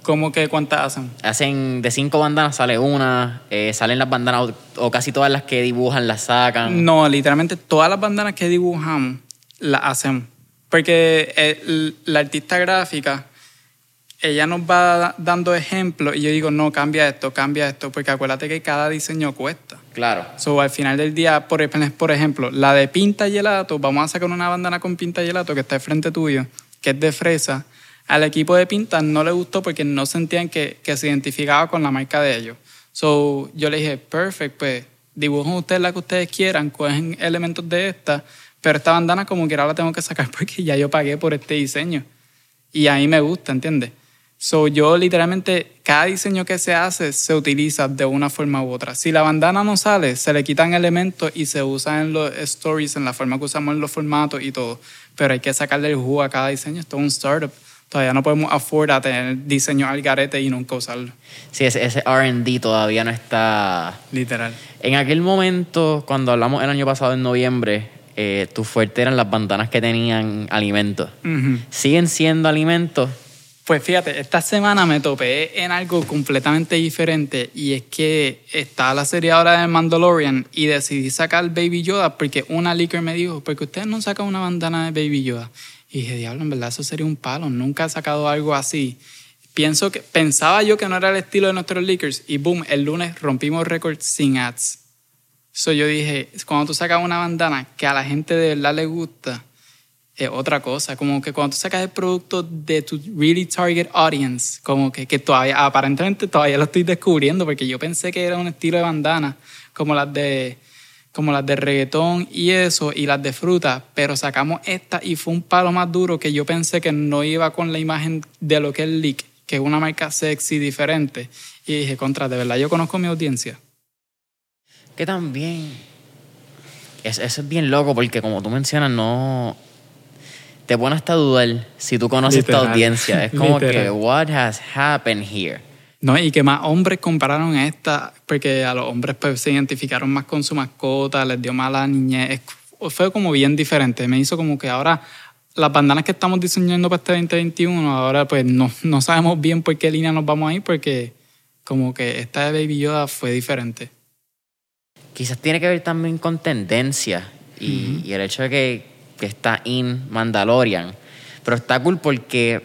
¿Cómo que cuántas hacen? Hacen de cinco bandanas, sale una, eh, salen las bandanas o, o casi todas las que dibujan las sacan. No, literalmente todas las bandanas que dibujamos las hacemos. Porque eh, la artista gráfica, ella nos va dando ejemplos y yo digo, no, cambia esto, cambia esto, porque acuérdate que cada diseño cuesta. Claro. So, al final del día, por, por ejemplo, la de pinta gelato, vamos a sacar una bandana con pinta gelato que está al frente tuyo, que es de fresa. Al equipo de pinta no le gustó porque no sentían que, que se identificaba con la marca de ellos. So, yo le dije, perfect, pues dibujen ustedes la que ustedes quieran, cogen elementos de esta, pero esta bandana como quiera la tengo que sacar porque ya yo pagué por este diseño. Y a mí me gusta, ¿entiendes? So, yo literalmente, cada diseño que se hace se utiliza de una forma u otra. Si la bandana no sale, se le quitan elementos y se usan en los stories, en la forma que usamos en los formatos y todo. Pero hay que sacarle el jugo a cada diseño. Esto es un startup. Todavía no podemos afford a tener diseños al garete y nunca usarlo. Sí, ese, ese RD todavía no está. Literal. En aquel momento, cuando hablamos el año pasado en noviembre, eh, tu fuerte eran las bandanas que tenían alimentos. Ujú. ¿Siguen siendo alimentos? Pues fíjate, esta semana me topé en algo completamente diferente y es que está la serie ahora de Mandalorian y decidí sacar Baby Yoda porque una leaker me dijo, porque ustedes no sacan una bandana de Baby Yoda. Y dije, diablo, en verdad eso sería un palo, nunca he sacado algo así. Pienso que, pensaba yo que no era el estilo de nuestros leakers y boom, el lunes rompimos récord sin ads. So yo dije, cuando tú sacas una bandana que a la gente de verdad le gusta, es otra cosa. Como que cuando tú sacas el producto de tu really target audience, como que, que todavía, aparentemente todavía lo estoy descubriendo, porque yo pensé que era un estilo de bandana, como las de como las de reggaetón y eso, y las de fruta, pero sacamos esta y fue un palo más duro que yo pensé que no iba con la imagen de lo que es Leak, que es una marca sexy diferente. Y dije, contra, de verdad, yo conozco mi audiencia. Que también. es- Eso es bien loco porque, como tú mencionas, no. Te pone hasta dudar si tú conoces esta Literal. audiencia. Es como que, what has happened here? No, y que más hombres compararon esta, porque a los hombres pues, se identificaron más con su mascota, les dio mala niñez. Es- Fue como bien diferente. Me hizo como que ahora las bandanas que estamos diseñando para este 2021, ahora pues no, no sabemos bien por qué línea nos vamos a ir, porque como que esta de Baby Yoda fue diferente. Quizás tiene que ver también con tendencia y, y el hecho de que, que está in Mandalorian. Pero está cool porque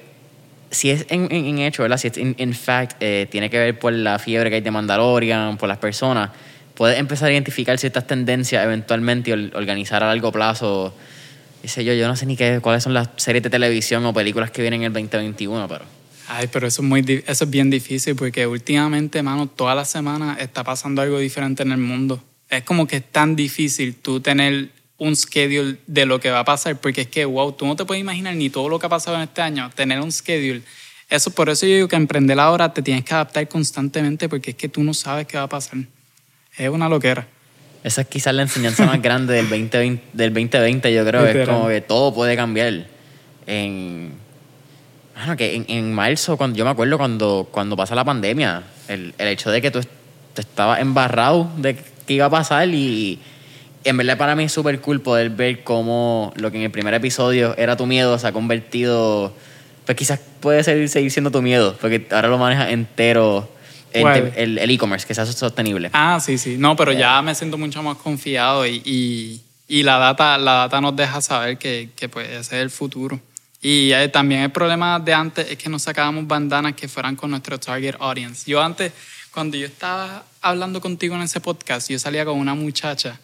si es en, en- en hecho, ¿verdad? Si es in, fact, eh, tiene que ver por la fiebre que hay de Mandalorian, por las personas, puedes empezar a identificar ciertas tendencias eventualmente y or- organizar a largo plazo. Qué sé yo, yo no sé ni qué, cuáles son las series de televisión o películas que vienen en el 2021, pero Ay, pero eso es, muy, eso es bien difícil porque últimamente, mano, toda la semana está pasando algo diferente en el mundo. Es como que es tan difícil tú tener un schedule de lo que va a pasar porque es que, wow, tú no te puedes imaginar ni todo lo que ha pasado en este año, tener un schedule. Eso, por eso yo digo que emprender ahora te tienes que adaptar constantemente porque es que tú no sabes qué va a pasar. Es una loquera. Esa es quizás la enseñanza más grande del 2020, del 2020 yo creo. Es como que todo puede cambiar. En, bueno, que en, en marzo, cuando, yo me acuerdo cuando, cuando pasa la pandemia, el, el hecho de que tú, tú estabas embarrado de qué iba a pasar y en verdad para mí es súper cool poder ver cómo lo que en el primer episodio era tu miedo se ha convertido, pues quizás puede ser, seguir siendo tu miedo, porque ahora lo manejas entero, el e-commerce, que sea sostenible. Ah, sí, sí. No, pero ya me siento mucho más confiado y, y, y la, data, la data nos deja saber que, que pues ese es el futuro. Y eh, también el problema de antes es que no sacábamos bandanas que fueran con nuestro target audience. Yo antes, cuando yo estaba hablando contigo en ese podcast, yo salía con una muchacha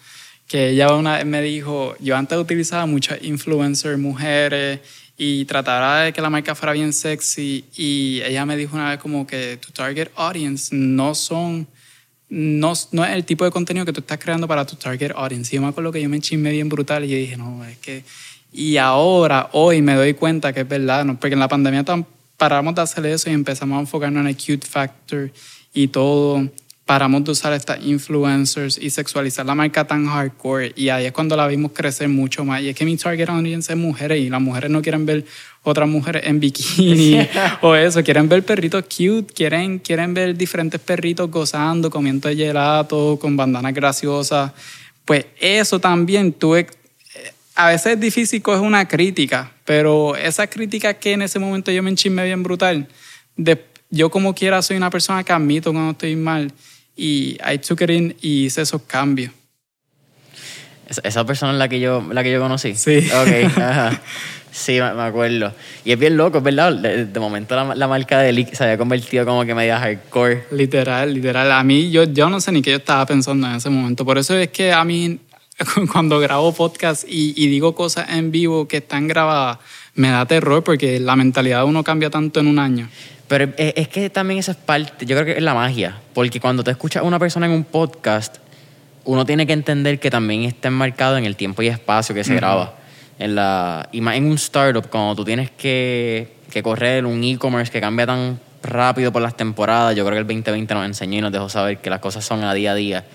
que ella una vez me dijo, yo antes utilizaba muchas influencers, mujeres, y trataba de que la marca fuera bien sexy, y ella me dijo una vez como que tu target audience no son, no, no es el tipo de contenido que tú estás creando para tu target audience. Y yo me acuerdo que yo me chismé bien brutal y dije, no, es que... Y ahora, hoy me doy cuenta que es verdad, ¿no? porque en la pandemia tam- paramos de hacer eso y empezamos a enfocarnos en el cute factor y todo. Paramos de usar estas influencers y sexualizar la marca tan hardcore. Y ahí es cuando la vimos crecer mucho más. Y es que mi target audience es mujeres y las mujeres no quieren ver otras mujeres en bikini o eso. Quieren ver perritos cute, quieren, quieren ver diferentes perritos gozando, comiendo gelato, con bandanas graciosas. Pues eso también tuve a veces es difícil coger una crítica, pero esa crítica que en ese momento yo me enchismé bien brutal, de, yo como quiera soy una persona que admito cuando estoy mal y I took it in y hice esos cambios. Esa, persona es la que yo, la que yo conocí. Sí. Ok, ajá. Sí, me, acuerdo. Y es bien loco, es verdad. De, de momento la, la marca de Leak se había convertido como que media hardcore. Literal, literal. A mí, yo, yo no sé ni qué yo estaba pensando en ese momento. Por eso es que a mí, cuando grabo podcast y, y digo cosas en vivo que están grabadas, me da terror porque la mentalidad de uno cambia tanto en un año. Pero es, que también eso es parte, yo creo que es la magia. Porque cuando te escuchas a una persona en un podcast, uno tiene que entender que también está enmarcado en el tiempo y espacio que se graba. En la, y más en un startup, cuando tú tienes que, que correr un e-commerce que cambia tan rápido por las temporadas, yo creo que el 2020 nos enseñó y nos dejó saber que las cosas son a día a día.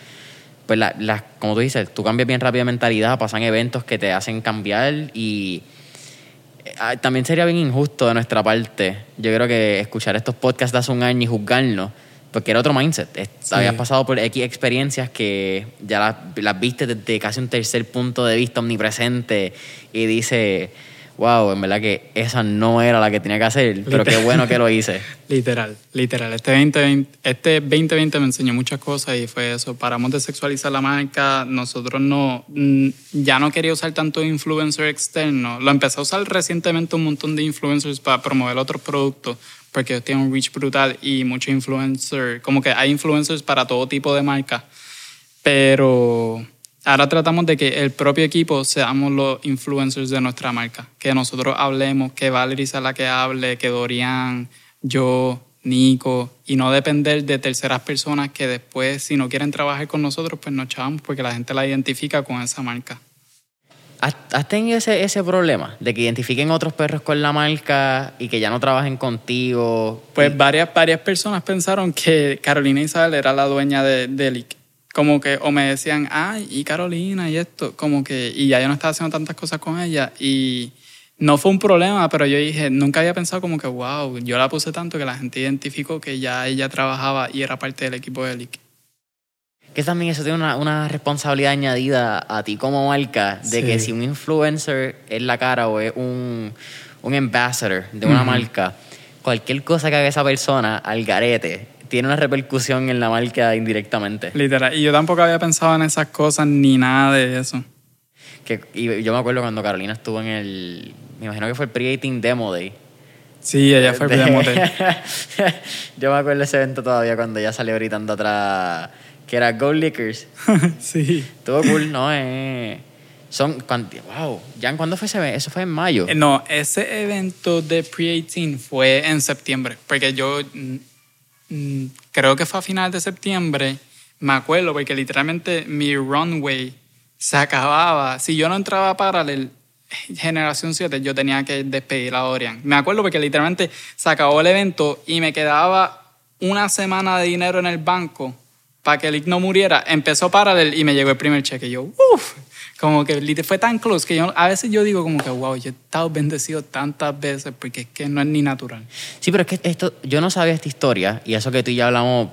Pues, la, las- como tú dices, tú cambias bien rápido de mentalidad, pasan eventos que te hacen cambiar y también sería bien injusto de nuestra parte, yo creo que escuchar estos podcasts de hace un año y juzgarnos, porque era otro mindset. Sí. Habías pasado por X experiencias que ya las, las viste desde casi un tercer punto de vista omnipresente y dice, wow, en verdad que esa no era la que tenía que hacer, pero qué bueno que lo hice. Literal, literal. Este 2020, este 2020 me enseñó muchas cosas y fue eso. Paramos de sexualizar la marca. Nosotros no, mm, ya no quería usar tanto influencer externo. Lo empecé a usar recientemente un montón de influencers para promover otros productos porque ellos tienen un reach brutal y muchos influencers, como que hay influencers para todo tipo de marca. Pero ahora tratamos de que el propio equipo seamos los influencers de nuestra marca. Que nosotros hablemos, que Valerie sea la que hable, que Dorian, yo, Nico, y no depender de terceras personas que después, si no quieren trabajar con nosotros, pues nos echamos porque la gente la identifica con esa marca. ¿Has, has tenido ese, ese problema de que identifiquen otros perros con la marca y que ya no trabajen contigo? Pues varias, varias personas pensaron que Carolina Isabel era la dueña de, de Lick. Como que, o me decían, ay, y Carolina, y esto, como que, y ya yo no estaba haciendo tantas cosas con ella. Y no fue un problema, pero yo dije, nunca había pensado como que, wow, yo la puse tanto que la gente identificó que ya ella trabajaba y era parte del equipo de Lick. Que también eso tiene una, una responsabilidad añadida a ti como marca, de Sí. que si un influencer es la cara o es un, un ambassador de una Ujú. marca, cualquier cosa que haga esa persona al garete tiene una repercusión en la marca indirectamente. Literal. Y yo tampoco había pensado en esas cosas ni nada de eso. Que, y yo me acuerdo cuando Carolina estuvo en el, me imagino que fue el Pre-18 Demo Day. Sí, ella fue el primer motel. yo me acuerdo ese evento todavía cuando ella salió gritando atrás que era Go Lickers. sí. Todo cool, ¿no? Eh, Son, wow, ¿ya cuándo fue ese evento? Eso fue en mayo. Eh, No, ese evento de Pre-18 fue en septiembre, porque yo creo que fue a final de septiembre, me acuerdo, porque literalmente mi runway se acababa. Si yo no entraba a Parallel, generación 7, yo tenía que despedir a Dorian. Me acuerdo porque literalmente se acabó el evento y me quedaba una semana de dinero en el banco para que el Lick no muriera. Empezó Parallel y me llegó el primer cheque. Y yo, uff, como que fue tan close que yo, a veces yo digo como que, wow, yo he estado bendecido tantas veces porque es que no es ni natural. Sí, pero es que esto, yo no sabía esta historia y eso que tú y yo hablamos,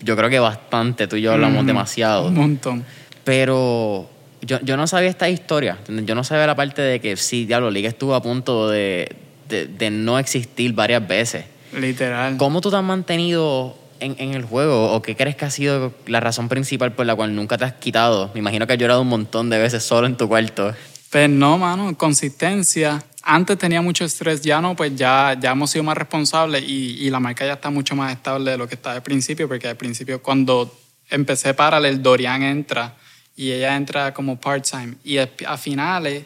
yo creo que bastante, tú y yo hablamos Mm, demasiado. Un montón. Pero yo, yo no sabía esta historia. Yo no sabía la parte de que sí, diablo, Liga estuvo a punto de, de, de no existir varias veces. Literal. ¿Cómo tú te has mantenido en, el juego? ¿O qué crees que ha sido la razón principal por la cual nunca te has quitado? Me imagino que has llorado un montón de veces solo en tu cuarto. Pues no, mano, consistencia. Antes tenía mucho estrés, ya no, pues ya, ya hemos sido más responsables y, la marca ya está mucho más estable de lo que estaba al principio, porque al principio cuando empecé Parallel, Dorian entra y ella entra como part-time. Y a a finales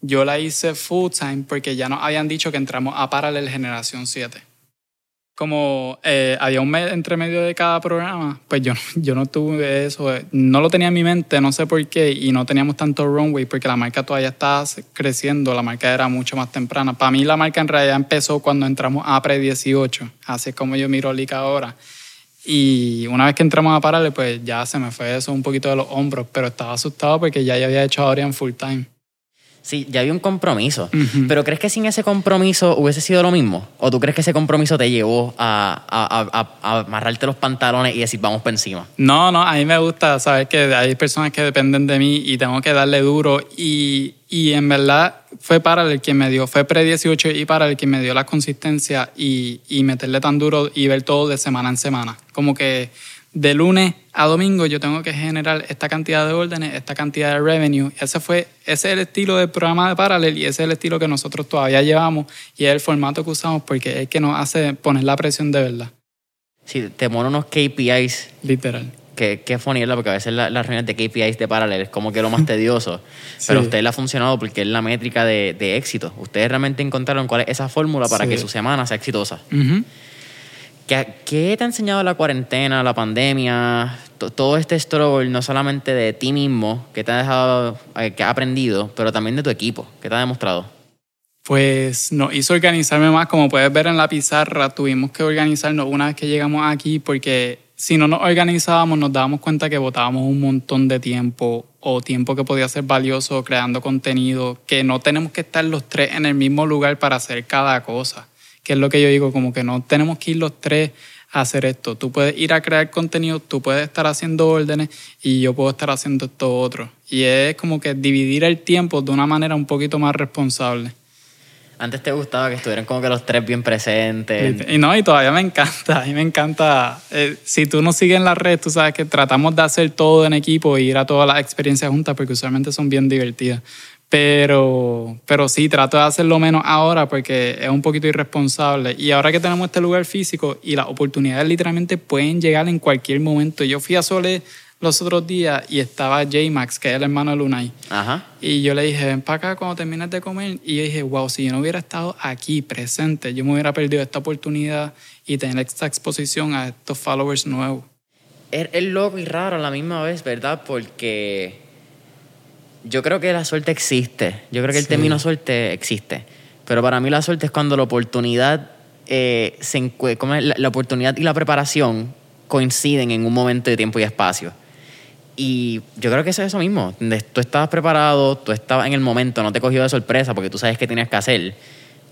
yo la hice full-time porque ya nos habían dicho que entramos a Parallel Generación 7. Como eh, había un mes entre medio de cada programa, pues yo, yo no tuve eso, eh, no lo tenía en mi mente, no sé por qué, y no teníamos tanto runway porque la marca todavía estaba creciendo, la marca era mucho más temprana. Para mí la marca en realidad empezó cuando entramos a Pre-18, así es como yo miro Lica ahora. Y una vez que entramos a Parallel, pues ya se me fue eso un poquito de los hombros, pero estaba asustado porque ya yo había hecho a Orion full time. Sí, ya había un compromiso. Pero ¿crees que sin ese compromiso hubiese sido lo mismo? ¿O tú crees que ese compromiso te llevó a, a- a- a amarrarte los pantalones y decir, vamos para encima? No, no, a mí me gusta saber que hay personas que dependen de mí y tengo que darle duro. Y, y en verdad fue para el quien me dio, fue pre-18 y para el quien me dio la consistencia y, y meterle tan duro y ver todo de semana en semana. Como que de lunes a domingo yo tengo que generar esta cantidad de órdenes, esta cantidad de revenue. Ese, fue, ese es el estilo del programa de Parallel y ese es el estilo que nosotros todavía llevamos y es el formato que usamos porque es el que nos hace poner la presión de verdad, Si te ponen unos KPIs, literal. que, que funny, ¿verdad? Porque a veces la- las reuniones de KPIs de Parallel es como que lo más tedioso. Pero a Sí. usted le ha funcionado porque es la métrica de, de éxito. Ustedes realmente encontraron cuál es esa fórmula para Sí. que su semana sea exitosa. Ujú. ¿Qué, te ha enseñado la cuarentena, la pandemia, to- todo este struggle, no solamente de ti mismo, que te ha dejado, eh, que has aprendido, pero también de tu equipo? ¿Qué te ha demostrado? Pues nos hizo organizarme más, como puedes ver en la pizarra, tuvimos que organizarnos una vez que llegamos aquí porque si no nos organizábamos nos dábamos cuenta que botábamos un montón de tiempo o tiempo que podía ser valioso creando contenido, que no tenemos que estar los tres en el mismo lugar para hacer cada cosa, que es lo que yo digo, como que no tenemos que ir los tres a hacer esto. Tú puedes ir a crear contenido, tú puedes estar haciendo órdenes y yo puedo estar haciendo esto otro. Y es como que dividir el tiempo de una manera un poquito más responsable. Antes te gustaba que estuvieran como que los tres bien presentes. Y no, y todavía me encanta, a mí me encanta. Eh, si tú nos sigues en las redes, tú sabes que tratamos de hacer todo en equipo y ir a todas las experiencias juntas porque usualmente son bien divertidas. Pero, pero sí, trato de hacerlo menos ahora porque es un poquito irresponsable. Y ahora que tenemos este lugar físico y las oportunidades literalmente pueden llegar en cualquier momento. Yo fui a Sole los otros días y estaba J-Max, que es el hermano de Lunay. Ajá. Y yo le dije, ven para acá cuando termines de comer. Y yo dije, wow, si yo no hubiera estado aquí presente, yo me hubiera perdido esta oportunidad y tener esta exposición a estos followers nuevos. Es, es loco y raro a la misma vez, ¿verdad? Porque yo creo que la suerte existe. Yo creo que el Sí. término suerte existe. Pero para mí la suerte es cuando la oportunidad, eh, se encue- ¿cómo es? la, la oportunidad y la preparación coinciden en un momento de tiempo y espacio. Y yo creo que eso es eso mismo. Tú estabas preparado, tú estabas en el momento, no te cogió de sorpresa porque tú sabes qué tenías que hacer.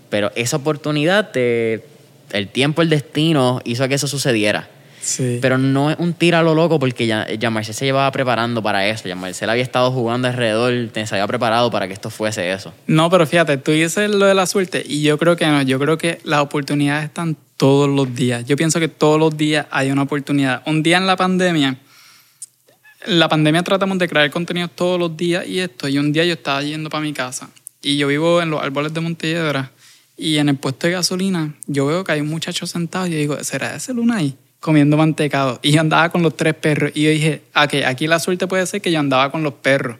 Pero esa oportunidad, te- el tiempo, el destino hizo que eso sucediera. Sí. Pero no es un tiro a lo loco porque ya, ya Marcel se llevaba preparando para eso. Ya Marcel había estado jugando alrededor, se había preparado para que esto fuese eso. No, pero fíjate, tú dices lo de la suerte y yo creo que no. Yo creo que las oportunidades están todos los días. Yo pienso que todos los días hay una oportunidad. Un día en la pandemia, en la pandemia tratamos de crear contenidos todos los días y esto. Y un día yo estaba yendo para mi casa y yo vivo en los árboles de Montelledra y en el puesto de gasolina yo veo que hay un muchacho sentado y yo digo, ¿será ese Lunay? Comiendo mantecado. Y yo andaba con los tres perros y yo dije, ok, aquí la suerte puede ser que yo andaba con los perros.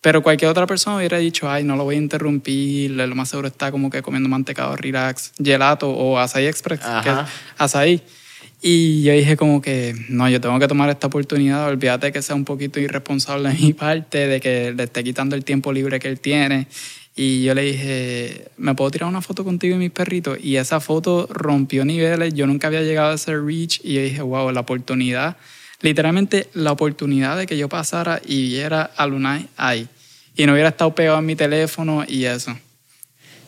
Pero cualquier otra persona hubiera dicho, ay, no lo voy a interrumpir, lo más seguro está como que comiendo mantecado relax, gelato o açaí express, que es Ajá. açaí. Y yo dije como que, no, yo tengo que tomar esta oportunidad, olvídate que sea un poquito irresponsable de mi parte, de que le esté quitando el tiempo libre que él tiene. Y yo le dije, ¿me puedo tirar una foto contigo y mis perritos? Y esa foto rompió niveles, yo nunca había llegado a ese reach y yo dije, wow, la oportunidad, literalmente la oportunidad de que yo pasara y viera a Lunay ahí. Y no hubiera estado pegado en mi teléfono y eso.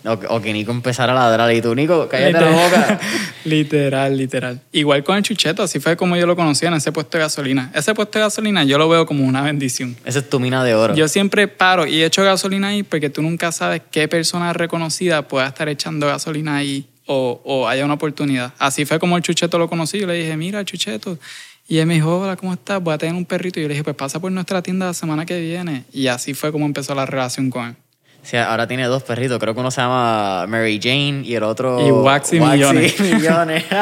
O, o que Nico empezara a ladrar y tú, Nico, cállate la boca. literal, literal. Igual con el chucheto, así fue como yo lo conocía en ese puesto de gasolina. Ese puesto de gasolina yo lo veo como una bendición. Esa es tu mina de oro. Yo siempre paro y echo gasolina ahí porque tú nunca sabes qué persona reconocida pueda estar echando gasolina ahí o, o haya una oportunidad. Así fue como el chucheto lo conocí. Yo le dije, mira, chucheto. Y él me dijo, hola, ¿cómo estás? Voy a tener un perrito. Y yo le dije, pues pasa por nuestra tienda la semana que viene. Y así fue como empezó la relación con él. Sea, ahora tiene dos perritos. Creo que uno se llama Mary Jane y el otro... Y Waxy Millones. Millones.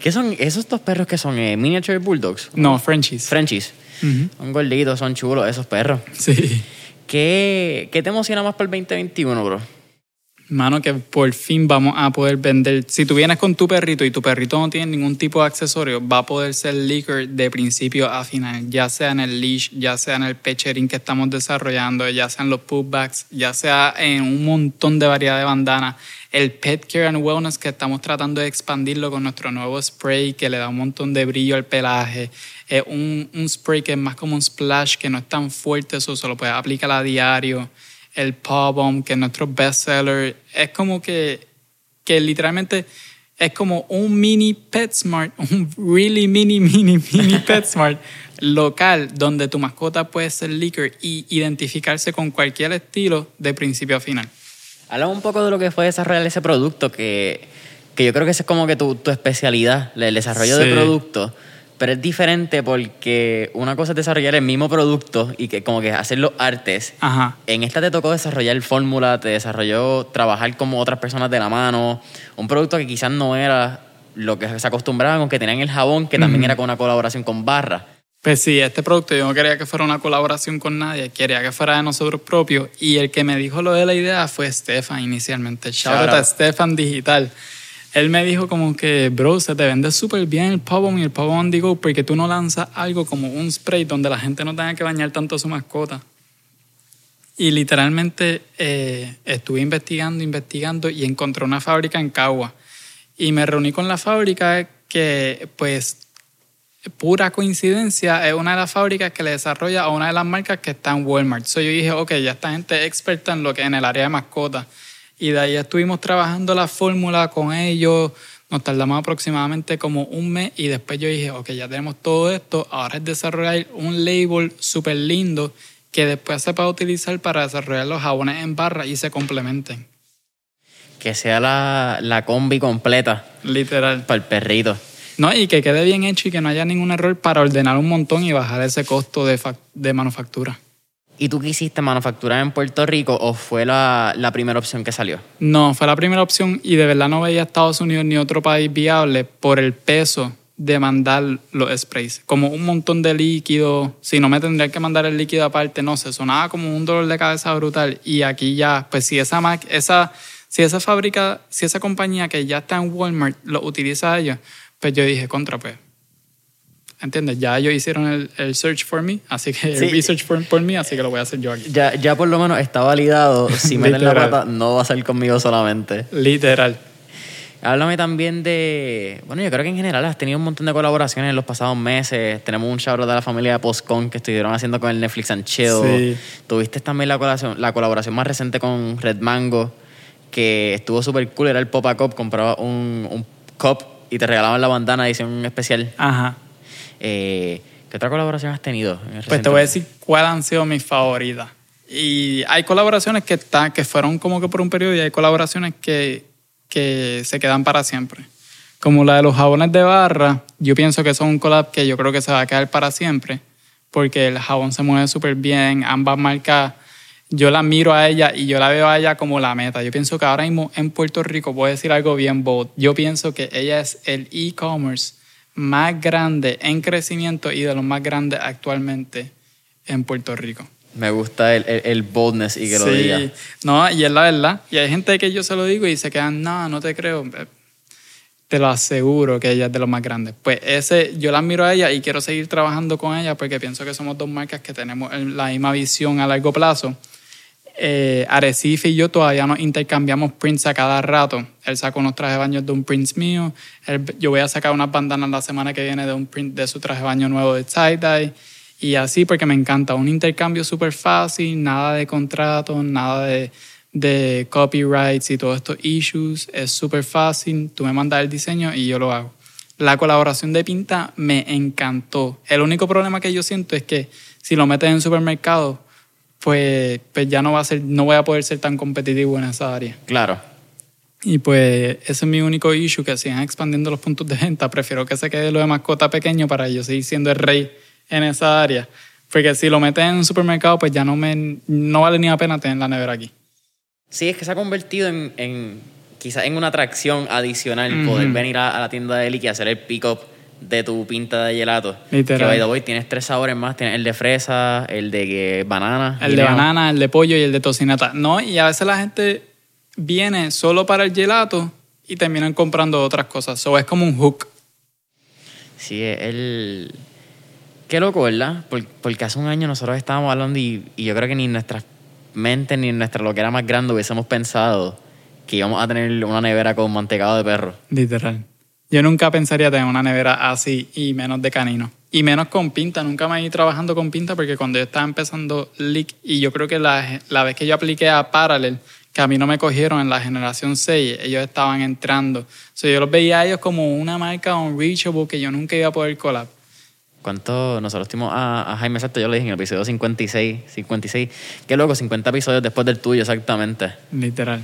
¿Qué son esos dos perros que son? Eh, ¿Miniature Bulldogs? No, Frenchies. Frenchies. Ujú. Son gorditos, son chulos esos perros. Sí. ¿Qué, ¿Qué te emociona más para el 2021, bro? Mano, que por fin vamos a poder vender. Si tú vienes con tu perrito y tu perrito no tiene ningún tipo de accesorio, va a poder ser liquor de principio a final, ya sea en el leash, ya sea en el pechering que estamos desarrollando, ya sea en los putbacks, ya sea en un montón de variedad de bandanas. El pet care and wellness que estamos tratando de expandirlo con nuestro nuevo spray que le da un montón de brillo al pelaje. Es un, un spray que es más como un splash, que no es tan fuerte, eso se lo puedes aplicar a diario el Paw Bomb, que es nuestro bestseller. Es como que, que literalmente es como un mini PetSmart, un really mini, mini, mini PetSmart local donde tu mascota puede ser liquor y identificarse con cualquier estilo de principio a final. Háblame un poco de lo que fue desarrollar ese producto, que, que yo creo que esa es como que tu, tu especialidad, el desarrollo de productos. Pero es diferente porque una cosa es desarrollar el mismo producto y que como que hacer los artes. Ajá. En esta te tocó desarrollar fórmula, te desarrolló trabajar como otras personas de la mano. Un producto que quizás no era lo que se acostumbraban, aunque tenían el jabón, que también Ujú. era con una colaboración con Barra. Pues sí, este producto yo no quería que fuera una colaboración con nadie, quería que fuera de nosotros propios. Y el que me dijo lo de la idea fue Stefan inicialmente. Shout out Shout a. Stefan Digital. Él me dijo como que, bro, se te vende súper bien el Pop y el Pop on the go porque tú no lanzas algo como un spray donde la gente no tenga que bañar tanto a su mascota. Y literalmente eh, estuve investigando, investigando y encontré una fábrica en Cagua. Y me reuní con la fábrica que, pues, pura coincidencia, es una de las fábricas que le desarrolla a una de las marcas que está en Walmart. So yo dije, ok, ya esta gente es experta en lo que en el área de mascotas. Y de ahí estuvimos trabajando la fórmula con ellos. Nos tardamos aproximadamente como un mes y después yo dije, ok, ya tenemos todo esto. Ahora es desarrollar un label súper lindo que después se pueda utilizar para desarrollar los jabones en barra y se complementen. Que sea la, la combi completa Literal. para el perrito. No, y que quede bien hecho y que no haya ningún error para ordenar un montón y bajar ese costo de, de manufactura. ¿Y tú quisiste manufacturar en Puerto Rico o fue la, la primera opción que salió? No, fue la primera opción y de verdad no veía a Estados Unidos ni otro país viable por el peso de mandar los sprays. Como un montón de líquido, si no me tendría que mandar el líquido aparte, no sé, sonaba como un dolor de cabeza brutal. Y aquí ya, pues si esa, esa, si esa fábrica, si esa compañía que ya está en Walmart lo utiliza ellos, pues yo dije, contra, pues. ¿Entiendes? Ya ellos hicieron el, el search for me, así que Sí. el research for, por mí, así que lo voy a hacer yo aquí. Ya, ya por lo menos está validado. Si meten la pata, no va a ser conmigo solamente. Literal. Háblame también de. Bueno, yo creo que en general has tenido un montón de colaboraciones en los pasados meses. Tenemos un shout de la familia de Postcon que estuvieron haciendo con el Netflix and Chill. Sí. Tuviste también la colaboración, la colaboración más reciente con Red Mango, que estuvo súper cool. Era el Popa Cup. Compraba un, un cup y te regalaban la bandana edición especial. Ajá. Eh, ¿Qué otra colaboración has tenido? Pues te voy a decir cuáles han sido mis favoritas. Y hay colaboraciones que, están, que fueron como que por un periodo y hay colaboraciones que, que se quedan para siempre. Como la de los jabones de barra, yo pienso que son un collab que yo creo que se va a quedar para siempre, porque el jabón se mueve súper bien, ambas marcas, yo la miro a ella y yo la veo a ella como la meta. Yo pienso que ahora mismo en Puerto Rico, a decir algo bien bold, yo pienso que ella es el e-commerce más grande en crecimiento y de los más grandes actualmente en Puerto Rico. Me gusta el, el, el boldness y que lo diga. Sí, no, y es la verdad. Y hay gente que yo se lo digo y se quedan, no, no te creo. Te lo aseguro que ella es de los más grandes. Pues ese, yo la admiro a ella y quiero seguir trabajando con ella porque pienso que somos dos marcas que tenemos la misma visión a largo plazo. Eh, Arecife y yo todavía nos intercambiamos prints a cada rato. Él sacó unos trajes de baño de un print mío. Él- yo voy a sacar unas bandanas la semana que viene de un print de su traje de baño nuevo de tie-dye. Y así porque me encanta. Un intercambio súper fácil, nada de contratos, nada de, de copyrights y todos estos issues. Es súper fácil. Tú me mandas el diseño y yo lo hago. La colaboración de Pinta me encantó. El único problema que yo siento es que si lo metes en supermercado, pues, pues ya no, va a ser, no voy a poder ser tan competitivo en esa área. Claro. Y pues ese es mi único issue, que sigan expandiendo los puntos de venta. Prefiero que se quede lo de mascota pequeño para yo seguir siendo el rey en esa área. Porque si lo metes en un supermercado, pues ya no, me, no vale ni la pena tener la nevera aquí. Sí, es que se ha convertido en, en quizás en una atracción adicional Ujú. poder venir a, a la tienda de Eli y hacer el pick-up de tu pinta de gelato. Literal. Que by the way, tienes tres sabores más. Tienes el de fresa, el de banana. El de banana, el de pollo y el de tocineta. No, y a veces la gente viene solo para el gelato y terminan comprando otras cosas. So es como un hook. Sí, el... Qué loco, ¿verdad? Por- Porque hace un año nosotros estábamos hablando y, y yo creo que ni en nuestras mentes ni en nuestra lo que era más grande hubiésemos pensado que íbamos a tener una nevera con mantecado de perro. Literal. Yo nunca pensaría tener una nevera así y menos de canino. Y menos con pinta. Nunca me ido trabajando con pinta porque cuando yo estaba empezando Leak, y yo creo que la, la vez que yo apliqué a Parallel, que a mí no me cogieron en la generación 6, ellos estaban entrando. O sea, yo los veía a ellos como una marca unreachable que yo nunca iba a poder collab. ¿Cuánto? Nosotros tuvimos a, a Jaime Exacto, yo le dije en el episodio 56, 56. Qué loco, 50 episodios después del tuyo, exactamente. Literal.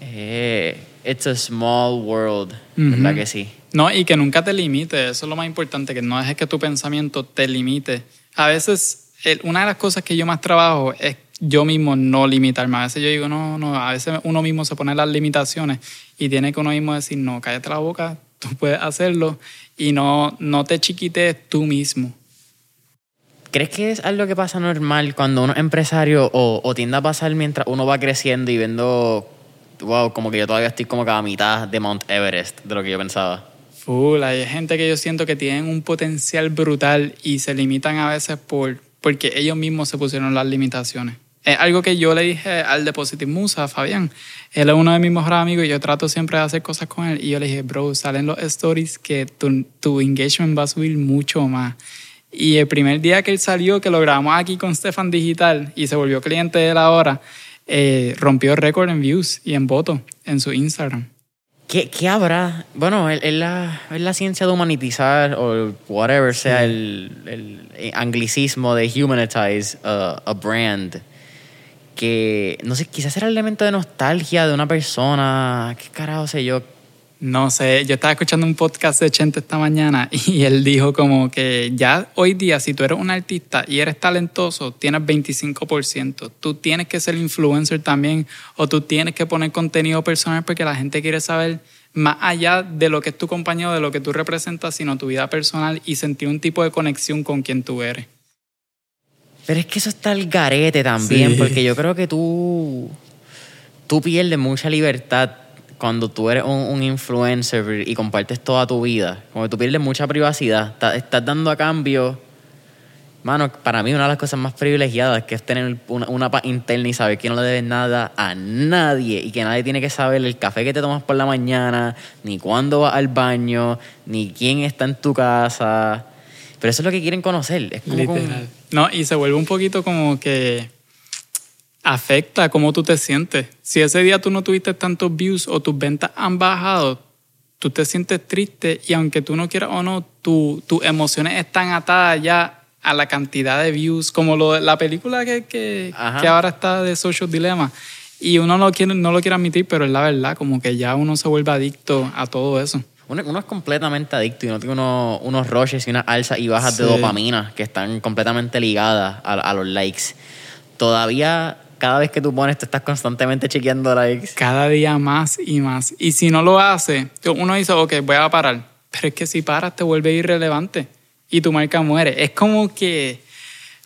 Eh, it's a small world, ¿verdad que sí? No, y que nunca te limite, eso es lo más importante, que no dejes que tu pensamiento te limite. A veces, el- una de las cosas que yo más trabajo es yo mismo no limitarme. A veces yo digo, no, no, a veces uno mismo se pone las limitaciones y tiene que uno mismo decir, no, cállate la boca, tú puedes hacerlo y no, no te chiquites tú mismo. ¿Crees que es algo que pasa normal cuando uno es empresario o, o tiende a pasar mientras uno va creciendo y viendo, wow, como que yo todavía estoy como que a mitad de Mount Everest, de lo que yo pensaba? Full, hay gente que yo siento que tienen un potencial brutal y se limitan a veces por, porque ellos mismos se pusieron las limitaciones. Es algo que yo le dije al de Positive Musa, Fabián. Él es uno de mis mejores amigos y yo trato siempre de hacer cosas con él. Y yo le dije, bro, salen los stories que tu, tu engagement va a subir mucho más. Y el primer día que él salió, que lo grabamos aquí con Stefan Digital y se volvió cliente de él ahora, eh, rompió récord en views y en votos en su Instagram. ¿Qué, qué habrá? Bueno, es la, es la ciencia de humanitizar o whatever sea el, el anglicismo de humanitize a, a brand. Que, no sé, quizás era el elemento de nostalgia de una persona. ¿Qué carajo sé yo? No sé, yo estaba escuchando un podcast de Chente esta mañana y él dijo como que ya hoy día si tú eres un artista y eres talentoso, tienes 25%. Tú tienes que ser influencer también o tú tienes que poner contenido personal porque la gente quiere saber más allá de lo que es tu compañero, de lo que tú representas, sino tu vida personal y sentir un tipo de conexión con quien tú eres. Pero es que eso está al garete también, Sí. porque yo creo que tú, tú pierdes mucha libertad cuando tú eres un, influencer y compartes toda tu vida. Como que tú pierdes mucha privacidad. Estás, dando a cambio. Mano, para mí una de las cosas más privilegiadas que es tener una, una paz interna y saber que no le debes nada a nadie y que nadie tiene que saber el café que te tomas por la mañana, ni cuándo vas al baño, ni quién está en tu casa. Pero eso es lo que quieren conocer. Es como Literal. No, y se vuelve un poquito como que afecta cómo tú te sientes. Si ese día tú no tuviste tantos views o tus ventas han bajado, tú te sientes triste y aunque tú no quieras o no, tu- tus emociones están atadas ya a la cantidad de views, como lo la película que, que, que ahora está de Social Dilemma. Y uno no, quiere, no lo quiere admitir, pero es la verdad, como que ya uno se vuelve adicto a todo eso. Uno, uno es completamente adicto y uno tiene unos, unos rushes y unas alzas y bajas de dopamina que están completamente ligadas a, a los likes. Todavía, cada vez que tú pones, tú estás constantemente chequeando likes. cada día más y más. Y si no lo hace, uno dice, ok, voy a parar. Pero es que si paras te vuelve irrelevante y tu marca muere. Es como que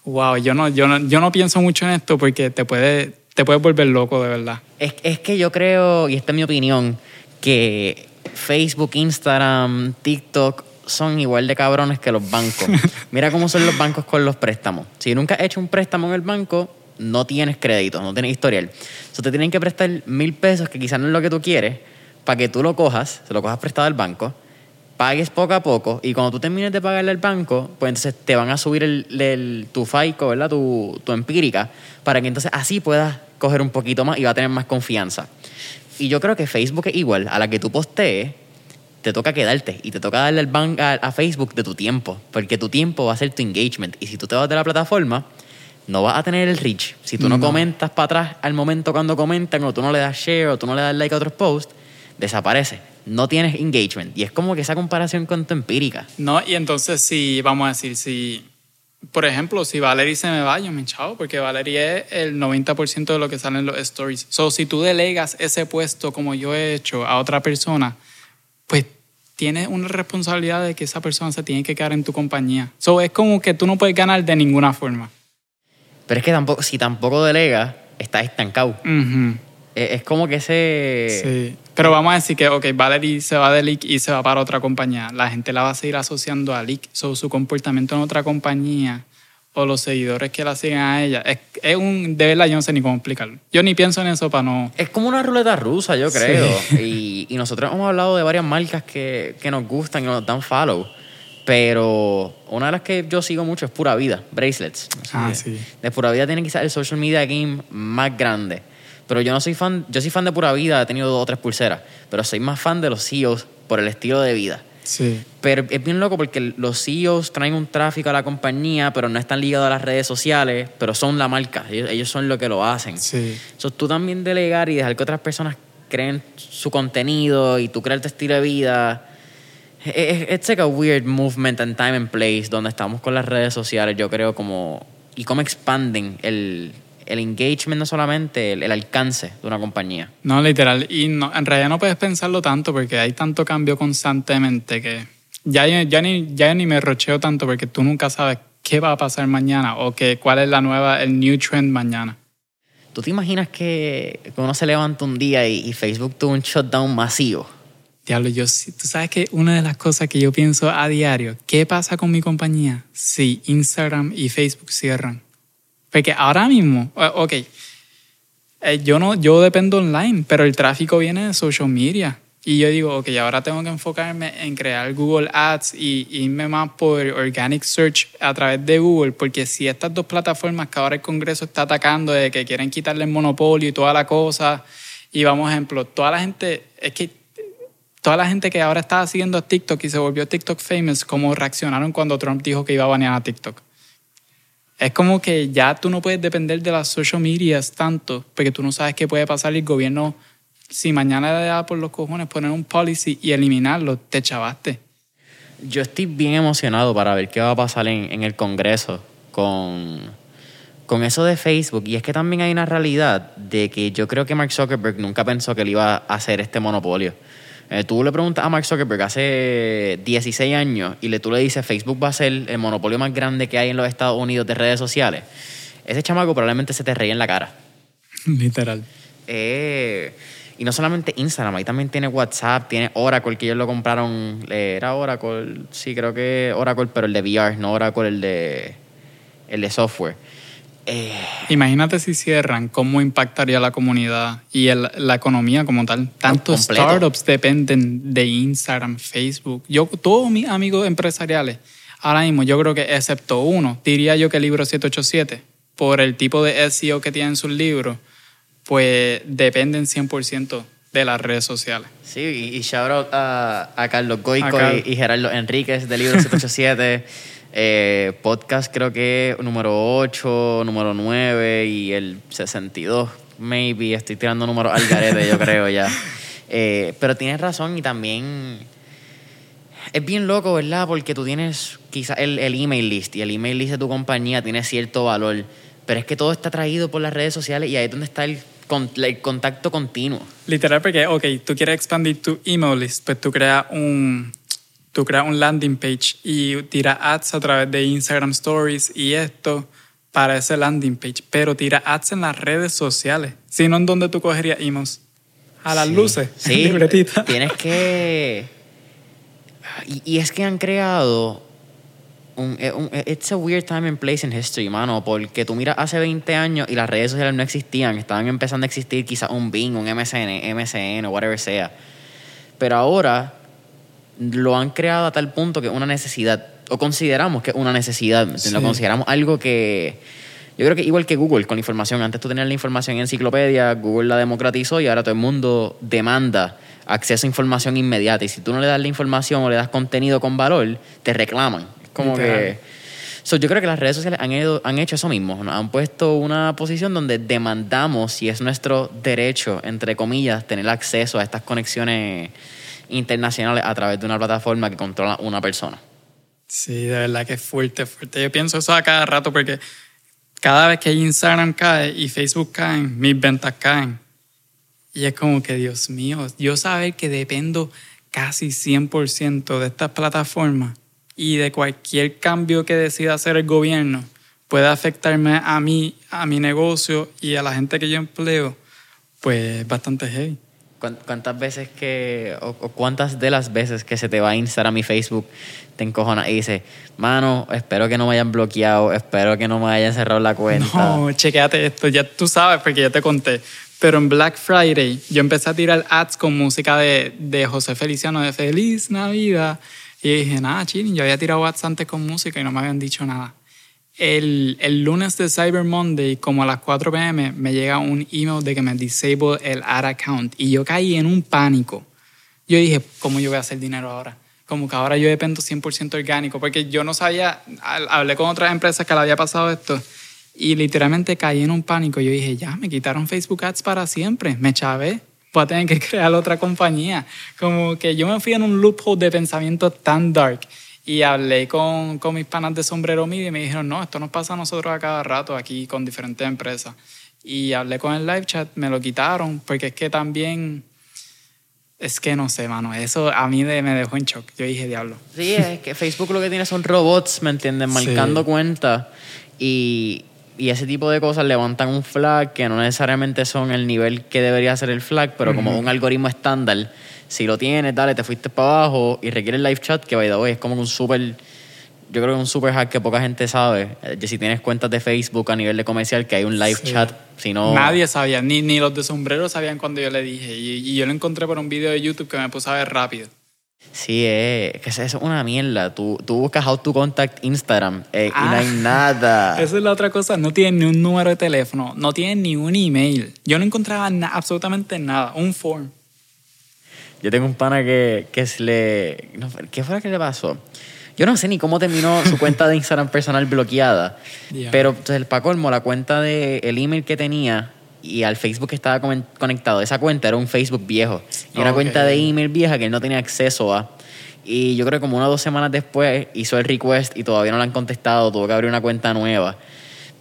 Wow, yo no, yo no, yo no pienso mucho en esto porque te puede, te puede volver loco de verdad. Es, es que yo creo, y esta es mi opinión, que Facebook, Instagram, TikTok son igual de cabrones que los bancos. Mira cómo son los bancos con los préstamos. Si nunca has hecho un préstamo en el banco, no tienes crédito, no tienes historial. Entonces te tienen que prestar mil pesos, que quizás no es lo que tú quieres, para que tú lo cojas, se lo cojas prestado al banco, pagues poco a poco y cuando tú termines de pagarle al banco, pues entonces te van a subir el, tu FICO, ¿verdad? Tu, tu empírica, para que entonces así puedas coger un poquito más y va a tener más confianza. Y yo creo que Facebook es igual, a la que tú postees, te toca quedarte y te toca darle al ban- a, a Facebook de tu tiempo, porque tu tiempo va a ser tu engagement. Y si tú te vas de la plataforma, no vas a tener el reach. Si tú no, No. comentas para atrás al momento cuando comentan, o tú no le das share, o tú no le das like a otros posts, desaparece. No tienes engagement. Y es como que esa comparación con tu empírica. No, y entonces si, vamos a decir, si, por ejemplo, si Valerie se me va, yo me chavo, porque Valerie es el 90% de lo que sale en los stories. So, si tú delegas ese puesto como yo he hecho a otra persona, pues tienes una responsabilidad de que esa persona se tiene que quedar en tu compañía. So, es como que tú no puedes ganar de ninguna forma. Pero es que tampoco, si tampoco delegas, estás estancado. Ujú. Es, es como que ese... Sí. Pero vamos a decir que, ok, Valerie se va de Leak y se va para otra compañía. La gente la va a seguir asociando a Leak. So, su comportamiento en otra compañía o los seguidores que la siguen a ella. Es, es un. De verdad, yo no sé ni cómo explicarlo. Yo ni pienso en eso para no. Es como una ruleta rusa, yo creo. Sí. Y, y nosotros hemos hablado de varias marcas que, que nos gustan y nos dan follow. Pero una de las que yo sigo mucho es Pura Vida, Bracelets. Ah, de- sí. De Pura Vida tiene quizás el social media game más grande. Pero yo no soy fan, yo soy fan de Pura Vida, he tenido dos o tres pulseras. Pero soy más fan de los CEOs por el estilo de vida. Sí. Pero es bien loco porque los CEOs traen un tráfico a la compañía, pero no están ligados a las redes sociales, pero son la marca. Ellos, ellos son lo que lo hacen. Sí. So, tú también delegar y dejar que otras personas creen su contenido y tú crear tu estilo de vida. Es it's like a weird movement and time and place donde estamos con las redes sociales, yo creo, como. y cómo expanden el, el engagement, no solamente el, el alcance de una compañía. No, literal. Y no, en realidad no puedes pensarlo tanto porque hay tanto cambio constantemente que ya, ya, ni, ya ni me rocheo tanto porque tú nunca sabes qué va a pasar mañana o que, cuál es la nueva, el new trend mañana. ¿Tú te imaginas que, que uno se levanta un día y, y Facebook tuvo un shutdown masivo? Diablo, yo tú sabes que una de las cosas que yo pienso a diario, ¿qué pasa con mi compañía si Instagram y Facebook cierran? Porque ahora mismo, eh, ok, eh, yo no, yo dependo online, pero el tráfico viene de social media. Y yo digo, ok, ahora tengo que enfocarme en crear Google Ads y irme más por organic search a través de Google, porque si estas dos plataformas que ahora el Congreso está atacando de que quieren quitarle el monopolio y toda la cosa, y vamos, ejemplo, toda la gente, es que toda la gente que ahora estaba siguiendo a TikTok y se volvió TikTok famous, como reaccionaron cuando Trump dijo que iba a banear a TikTok. Es como que ya tú no puedes depender de las social medias tanto, porque tú no sabes qué puede pasar y el gobierno, si mañana le da por los cojones poner un policy y eliminarlo, te chavaste. Yo estoy bien emocionado para ver qué va a pasar en, en el Congreso con, con eso de Facebook. Y es que también hay una realidad de que yo creo que Mark Zuckerberg nunca pensó que él iba a hacer este monopolio. Eh, tú le preguntas a Mark Zuckerberg hace 16 años y le, tú le dices Facebook va a ser el monopolio más grande que hay en los Estados Unidos de redes sociales. Ese chamaco probablemente se te reía en la cara. Literal. Eh, y no solamente Instagram, ahí también tiene WhatsApp, tiene Oracle, que ellos lo compraron. Era Oracle, sí, creo que Oracle, pero el de VR, no Oracle, el de, el de software. Eh, Imagínate si cierran, cómo impactaría la comunidad y el- la economía como tal. Tantos startups dependen de Instagram, Facebook. Yo, todos mis amigos empresariales, ahora mismo yo creo que excepto uno, diría yo que el libro 787, por el tipo de SEO que tienen sus libros, pues dependen 100% de las redes sociales. sí, y, shout out a, a Carlos Goico A y, y Gerardo Enríquez del libro 787. eh, podcast creo que número 8, número 9 y el 62, maybe. Estoy tirando números al garete, yo creo ya. Eh, pero tienes razón y también es bien loco, ¿verdad? Porque tú tienes quizás el, el email list y el email list de tu compañía tiene cierto valor, pero es que todo está traído por las redes sociales y ahí es donde está el, el contacto continuo. Literal, porque, ok, tú quieres expandir tu email list, pues tú creas un, tú creas un landing page y tiras ads a través de Instagram Stories y esto, para ese landing page, pero tira ads en las redes sociales, sino en donde tú cogerías emails. A las Sí. luces, Sí, libretita. tienes que... Y, y es que han creado... Un, eh, un- it's a weird time and place in history, mano, porque tú miras hace 20 años y las redes sociales no existían, estaban empezando a existir quizás un Bing, un MSN, MSN o whatever sea. Pero ahora lo han creado a tal punto que es una necesidad, o consideramos que es una necesidad, Sí. lo consideramos algo que... Yo creo que igual que Google con la información, antes tú tenías la información en enciclopedia, Google la democratizó y ahora todo el mundo demanda acceso a información inmediata. Y si tú no le das la información o le das contenido con valor, te reclaman. Es como Literal. que... So, yo creo que las redes sociales han, ido- han hecho eso mismo. Nos han puesto una posición donde demandamos, y es nuestro derecho, entre comillas, tener acceso a estas conexiones internacionales a través de una plataforma que controla una persona. Sí, de verdad que es fuerte, fuerte. Yo pienso eso a cada rato porque cada vez que Instagram cae y Facebook caen, mis ventas caen. Y es como que, Dios mío, yo saber que dependo casi 100% de estas plataformas y de cualquier cambio que decida hacer el gobierno puede afectarme a mí, a mi negocio y a la gente que yo empleo, pues es bastante heavy. ¿Cuán- ¿Cuántas veces que, o, o cuántas de las veces que se te va a Instagram y Facebook te encojonas y dices, mano, espero que no me hayan bloqueado, espero que no me hayan cerrado la cuenta? No, chequéate esto, ya tú sabes porque ya te conté. Pero en Black Friday yo empecé a tirar ads con música de, de José Feliciano de Feliz Navidad. Y dije, nada, chilling, yo había tirado ads antes con música y no me habían dicho nada. El, lunes de Cyber Monday, como a las 4 pm, me llega un email de que me disable el ad account. Y yo caí en un pánico. Yo dije, ¿cómo yo voy a hacer dinero ahora? Como que ahora yo dependo 100% orgánico, porque yo no sabía, hablé con otras empresas que le había pasado esto y literalmente caí en un pánico. Yo dije, ya, me quitaron Facebook Ads para siempre, me chavé, voy a tener que crear otra compañía. Como que yo me fui en un loophole de pensamiento tan dark y hablé con, con mis panas de sombrero media y me dijeron, no, esto nos pasa a nosotros a cada rato aquí con diferentes empresas. Y hablé con el live chat, me lo quitaron, porque es que también es que no sé, mano. Eso a mí de- me dejó en shock. Yo dije, diablo. Sí, es que Facebook lo que tiene son robots, ¿me entiendes? Sí. Marcando cuentas y, y ese tipo de cosas levantan un flag que no necesariamente son el nivel que debería ser el flag, pero como un algoritmo estándar, si lo tienes, dale, te fuiste para abajo y requiere el live chat, que by the way, es como un super, yo creo que es un super hack que poca gente sabe. Eh, Si tienes cuentas de Facebook a nivel de comercial, que hay un live Sí. chat, si no... Nadie sabía, ni, ni los de sombrero sabían cuando yo le dije. Y, y yo lo encontré por un video de YouTube que me puse a ver rápido. Sí, es que eso es una mierda. Tú, tú buscas How to Contact Instagram eh, y no Ah. hay nada. Esa es la otra cosa. No tienen ni un número de teléfono, no tienen ni un email. Yo no encontraba na- absolutamente nada. Un form. Yo tengo un pana que, que se le... no, ¿Qué fue lo que le pasó? Yo no sé ni cómo terminó su cuenta de Instagram personal bloqueada. Pero entonces, para colmo, la cuenta de el email que tenía y al Facebook que estaba conectado, esa cuenta era un Facebook viejo. Y una cuenta de email vieja que él no tenía acceso a. Y yo creo que como una o dos semanas después hizo el request y todavía no le han contestado, tuvo que abrir una cuenta nueva.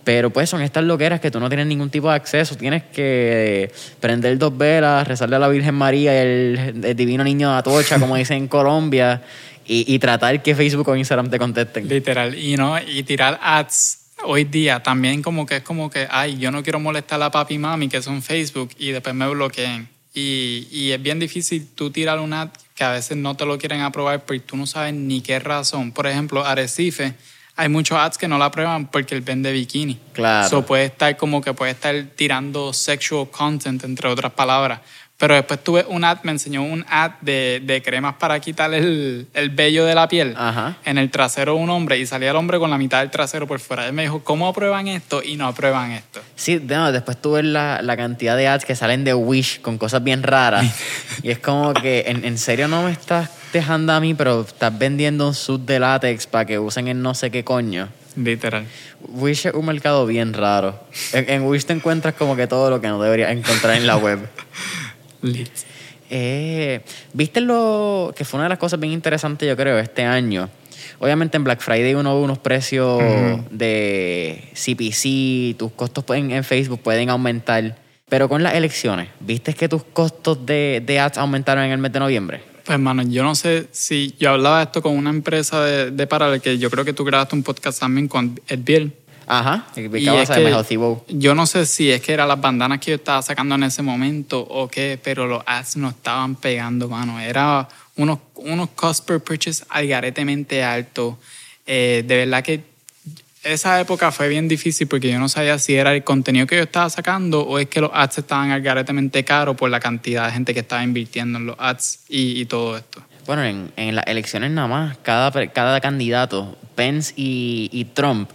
Pero pues son estas loqueras que tú no tienes ningún tipo de acceso. Tienes que prender dos velas, rezarle a la Virgen María el, el divino niño de Atocha, como dicen en Colombia, y, tratar que Facebook o Instagram te contesten. Literal. Y, no, y tirar ads hoy día también como que es como que, ay, yo no quiero molestar a papi y mami que son Facebook y después me bloqueen. Y, y es bien difícil tú tirar un ad que a veces no te lo quieren aprobar porque tú no sabes ni qué razón. Por ejemplo, Arecife, hay muchos ads que no la aprueban porque él vende bikini. Claro. So puede estar como que puede estar tirando sexual content, entre otras palabras. Pero después tuve un ad, me enseñó un ad de, de cremas para quitar el, el vello de la piel Ajá. en el trasero de un hombre y salía el hombre con la mitad del trasero por fuera. Él me dijo, ¿cómo aprueban esto? Y no aprueban esto. Sí, no, después tú ves la, la cantidad de ads que salen de Wish con cosas bien raras. y es como que, en, en serio no me estás dejando a mí, pero estás vendiendo un suit de látex para que usen en no sé qué coño. Literal. Wish es un mercado bien raro. En, en Wish te encuentras como que todo lo que no deberías encontrar en la web. Lit. Eh, ¿Viste lo que fue una de las cosas bien interesantes, yo creo, este año? Obviamente en Black Friday uno ve unos precios de CPC, tus costos en, en Facebook pueden aumentar. Pero con las elecciones, ¿viste que tus costos de, de ads aumentaron en el mes de noviembre? Pues, hermano, yo no sé si yo hablaba esto con una empresa de, de Parallel, que yo creo que tú grabaste un podcast también con Ed Biel. Ajá, Y ¿qué vas es que Bow? yo no sé si es que eran las bandanas que yo estaba sacando en ese momento o qué, pero los ads no estaban pegando, mano. Era unos, unos cost per purchase algaretemente altos. Eh, de verdad que esa época fue bien difícil porque yo no sabía si era el contenido que yo estaba sacando o es que los ads estaban algaretemente caros por la cantidad de gente que estaba invirtiendo en los ads y, y todo esto. Bueno, en, en las elecciones nada más, cada, cada candidato, Pence y, y Trump,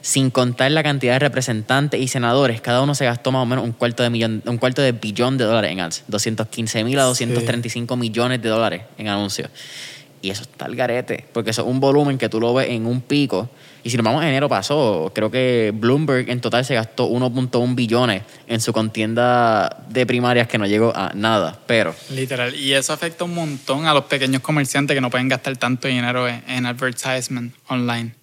sin contar la cantidad de representantes y senadores, cada uno se gastó más o menos un cuarto de millón, un cuarto de billón de dólares en ads. 215 mil a 235 millones de dólares en anuncios. Y eso está al garete, porque eso es un volumen que tú lo ves en un pico. Y si nos vamos a enero pasó, creo que Bloomberg en total se gastó 1.1 billones en su contienda de primarias que no llegó a nada. Pero Literal. Y eso afecta un montón a los pequeños comerciantes que no pueden gastar tanto dinero en, en advertisement online.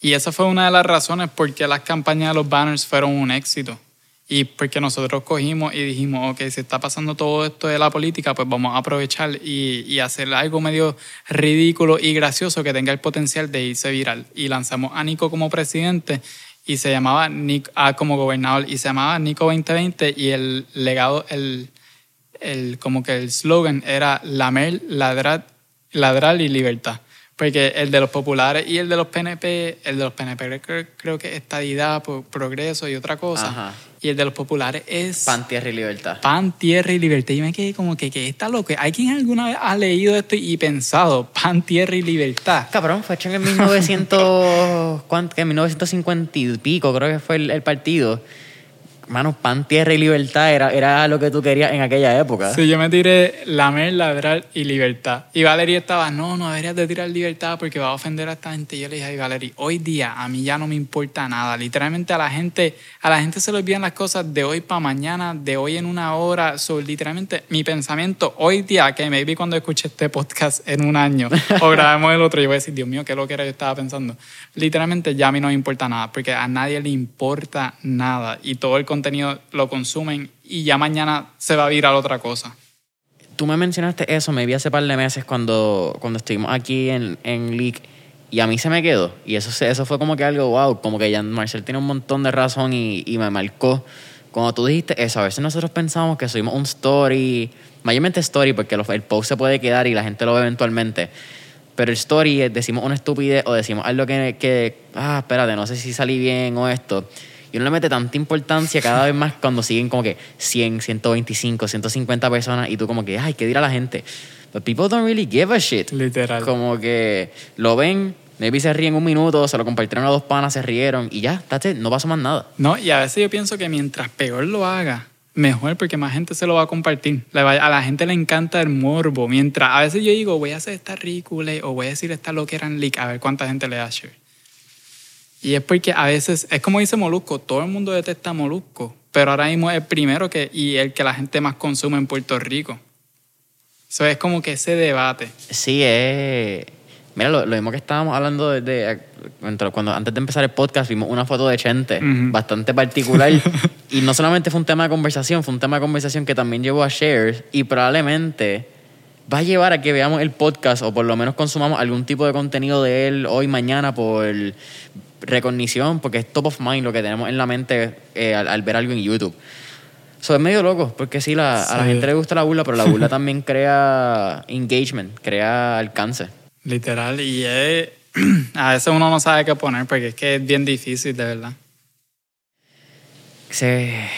Y esa fue una de las razones por qué las campañas de los banners fueron un éxito. Y porque nosotros cogimos y dijimos, ok, si está pasando todo esto de la política, pues vamos a aprovechar y, y hacer algo medio ridículo y gracioso que tenga el potencial de irse viral. Y lanzamos a Nico como presidente y se llamaba Nico, ah, como gobernador y se llamaba Nico 2020 y el legado, el, el, como que el slogan era lamer, ladrar, ladrar y libertad. Porque el de los populares y el de los PNP, el de los PNP creo, que es estadidad, pro- progreso y otra cosa. Ajá. Y el de los populares es pan, tierra y libertad. pan, tierra y libertad. Y me quedé como que, que está loco. ¿Hay quien alguna vez ha leído esto y pensado pan, tierra y libertad? Cabrón, fue hecho en el 1900, ¿cuánto? ¿Qué? 1950 y pico, creo que fue el, el partido. Mano, pan, tierra y libertad era, era lo que tú querías en aquella época. Sí, yo me tiré lamer, ladrar y libertad. Y Valeria estaba, no, no deberías de tirar libertad porque va a ofender a esta gente. Y yo le dije, ay, Valeria, hoy día a mí ya no me importa nada. Literalmente a la gente, a la gente se le olvidan las cosas de hoy para mañana, de hoy en una hora. So, literalmente mi pensamiento hoy día, que maybe cuando escuche este podcast en un año o grabemos el otro, yo voy a decir, Dios mío, qué lo que era yo estaba pensando. Literalmente ya a mí no me importa nada porque a nadie le importa nada y todo el contenido lo consumen y ya mañana se va a virar otra cosa. Tú me mencionaste eso, me vi hace par de meses cuando, cuando estuvimos aquí en, en Leak y a mí se me quedó. Y eso, eso fue como que algo, wow, como que Jan Marcel tiene un montón de razón y, y me marcó. Cuando tú dijiste eso, a veces nosotros pensamos que subimos un story, mayormente story porque el post se puede quedar y la gente lo ve eventualmente. Pero el story decimos una estupidez o decimos algo que, que, ah, espérate, no sé si salí bien o esto. Y uno le mete tanta importancia cada vez más cuando siguen como que 100, 125, 150 personas y tú como que, ay, ¿qué dirá la gente? But people don't really give a shit. Literal. Como que lo ven, maybe se ríen un minuto, se lo compartieron a dos panas, se rieron y ya, it, no pasó más nada. No, y a veces yo pienso que mientras peor lo haga, mejor porque más gente se lo va a compartir. A la gente le encanta el morbo. Mientras a veces yo digo, voy a hacer esta ridícula o voy a decir esta lo que eran leak, a ver cuánta gente le da share. Y es porque a veces, es como dice Molusco, todo el mundo detesta Molusco, pero ahora mismo es el primero que, y el que la gente más consume en Puerto Rico. Eso es como que ese debate. Sí, es. Mira, lo, lo mismo que estábamos hablando de, de- cuando, antes de empezar el podcast vimos una foto de Chente bastante particular y no solamente fue un tema de conversación, fue un tema de conversación que también llevó a shares y probablemente va a llevar a que veamos el podcast o por lo menos consumamos algún tipo de contenido de él hoy, mañana por recognición, porque es top of mind lo que tenemos en la mente eh, al, al ver algo en YouTube. Eso es medio loco, porque sí, la- a la Sí. gente le gusta la burla, pero la burla también crea engagement, crea alcance. Literal, y es- a veces uno no sabe qué poner porque es que es bien difícil, de verdad. Se,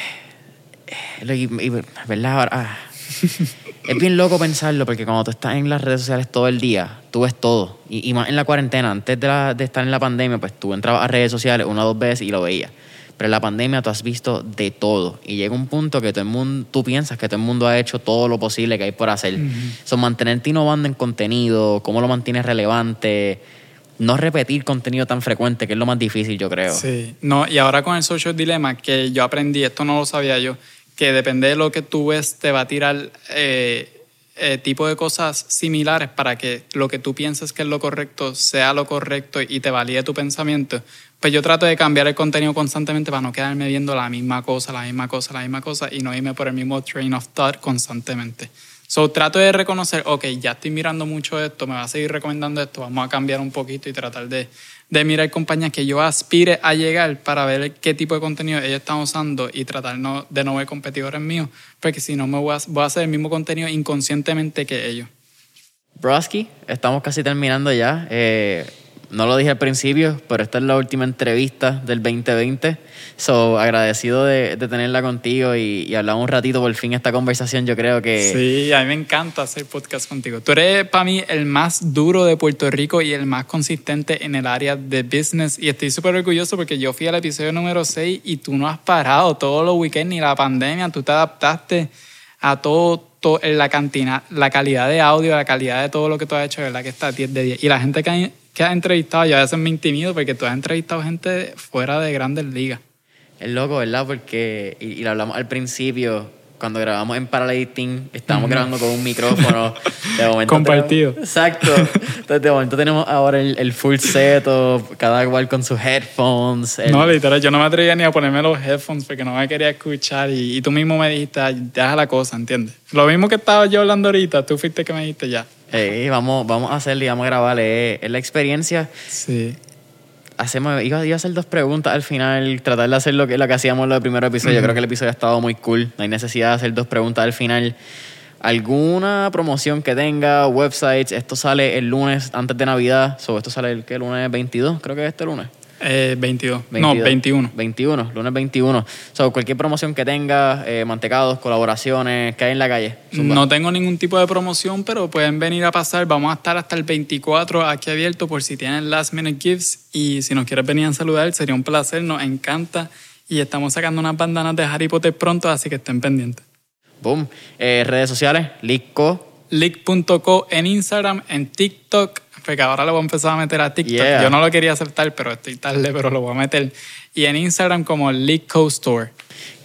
y- ¿Verdad? Ah. es bien loco pensarlo porque cuando tú estás en las redes sociales todo el día, tú ves todo. Y, y más en la cuarentena, antes de, la- de estar en la pandemia, pues tú entrabas a redes sociales una o dos veces y lo veías. Pero en la pandemia tú has visto de todo. Y llega un punto que todo el mundo, tú piensas que todo el mundo ha hecho todo lo posible que hay por hacer. Son mantenerte innovando en contenido, cómo lo mantienes relevante, no repetir contenido tan frecuente, que es lo más difícil, yo creo. Sí, no, y ahora con el social dilemma, que yo aprendí, esto no lo sabía yo, que depende de lo que tú ves, te va a tirar eh, eh, tipo de cosas similares para que lo que tú pienses que es lo correcto sea lo correcto y te valide tu pensamiento. Pues yo trato de cambiar el contenido constantemente para no quedarme viendo la misma cosa, la misma cosa, la misma cosa y no irme por el mismo train of thought constantemente. So, trato de reconocer, ok, ya estoy mirando mucho esto, me va a seguir recomendando esto, vamos a cambiar un poquito y tratar de, de mirar compañías que yo aspire a llegar para ver qué tipo de contenido ellos están usando y tratar no, de no ver competidores míos, porque si no me voy a, voy a hacer el mismo contenido inconscientemente que ellos. Broski, estamos casi terminando ya. Eh, no lo dije al principio, pero esta es la última entrevista del 2020. So, agradecido de, de tenerla contigo y, y hablar un ratito por fin esta conversación. Yo creo que. Sí, a mí me encanta hacer podcast contigo. Tú eres para mí el más duro de Puerto Rico y el más consistente en el área de business. Y estoy súper orgulloso porque yo fui al episodio número 6 y tú no has parado todos los weekends ni la pandemia. Tú te adaptaste a todo, la, cantina, la calidad de audio, la calidad de todo lo que tú has hecho, ¿verdad? Que está 10 de 10. Y la gente que que has entrevistado, yo a veces me intimido porque tú has entrevistado gente fuera de grandes ligas. Es loco, ¿verdad? Porque, y, y lo hablamos al principio, cuando grabamos en Paralighting, estábamos grabando con un micrófono. De momento Compartido. tenemos- exacto. Entonces, de momento tenemos ahora el, el full setup, cada cual con sus headphones. el- No, literal, yo no me atrevía ni a ponerme los headphones porque no me quería escuchar y, y tú mismo me dijiste, "Ay, deja la cosa, ¿entiendes? Lo mismo que estaba yo hablando ahorita, tú fuiste que me dijiste ya. Eh, vamos, vamos a hacerle, vamos a grabarle. Es, es la experiencia. Sí. Hacemos, iba, iba a hacer dos preguntas al final, tratar de hacer lo que, lo que hacíamos en los primeros episodios. Yo creo que el episodio ha estado muy cool. No hay necesidad de hacer dos preguntas al final. ¿Alguna promoción que tenga, websites? Esto sale el lunes antes de Navidad. So, esto sale el ¿qué? lunes 22, creo que es este lunes. Eh, 22. No, 21. 21, lunes 21. So, cualquier promoción que tenga, eh, mantecados, colaboraciones, que hay en la calle. Zumba. No tengo ningún tipo de promoción, pero pueden venir a pasar. Vamos a estar hasta el 24 aquí abierto por si tienen last minute gifts. Y si nos quieres venir a saludar, sería un placer, nos encanta. Y estamos sacando unas bandanas de Harry Potter pronto, así que estén pendientes. Boom. Eh, redes sociales, Lico. Leak.co en Instagram, en TikTok, porque ahora lo voy a empezar a meter a TikTok. Yeah. Yo no lo quería aceptar, pero estoy tarde, pero lo voy a meter. Y en Instagram como Leakco Store.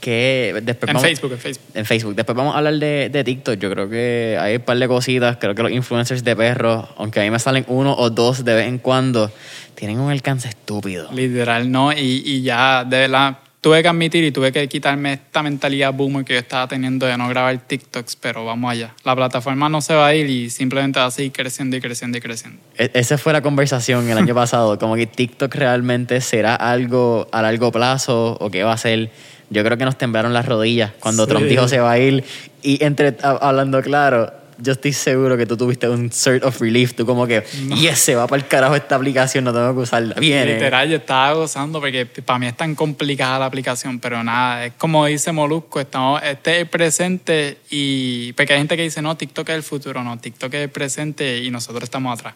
Que después En vamos- Facebook, en Facebook. En Facebook. Después vamos a hablar de, de TikTok. Yo creo que hay un par de cositas. Creo que los influencers de perros, aunque a mí me salen uno o dos de vez en cuando, tienen un alcance estúpido. Literal, no. Y, y ya, de verdad, tuve que admitir y tuve que quitarme esta mentalidad boomer que yo estaba teniendo de no grabar TikToks, pero vamos allá. La plataforma no se va a ir y simplemente va a seguir creciendo y creciendo y creciendo. E- esa fue la conversación el año pasado. Como que TikTok realmente será algo a largo plazo o qué va a ser. Yo creo que nos temblaron las rodillas cuando Sí. Trump dijo se va a ir. Y entre hablando claro, yo estoy seguro que tú tuviste un sort of relief. Tú como que, yes, se va para el carajo esta aplicación, no tengo que usarla. Viene. Literal, yo estaba gozando porque para mí es tan complicada la aplicación, pero nada, es como dice Molusco, estamos, este es el presente y porque hay gente que dice, no, TikTok es el futuro, no, TikTok es el presente y nosotros estamos atrás.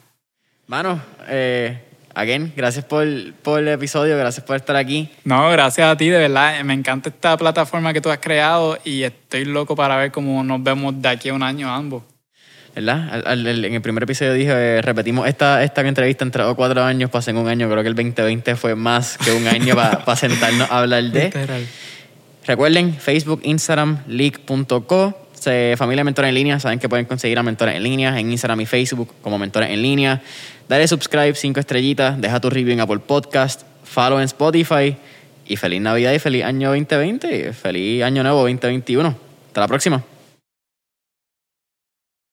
Mano, eh, again, gracias por, por el episodio, gracias por estar aquí. No, gracias a ti, de verdad, me encanta esta plataforma que tú has creado y estoy loco para ver cómo nos vemos de aquí a un año ambos. ¿Verdad? Al- al- al- en el primer episodio dije, eh, repetimos esta, esta entrevista en tres o cuatro años, pasé en un año, creo que el 2020 fue más que un año para sentarnos a hablar de. Literal. Recuerden, Facebook, Instagram, leak.co. Familia Mentores en Línea, saben que pueden conseguir a Mentores en Línea en Instagram y Facebook como Mentores en Línea. Dale subscribe, cinco estrellitas, deja tu review en Apple Podcast, follow en Spotify y feliz Navidad y feliz año 2020 y feliz año nuevo 2021. Hasta la próxima.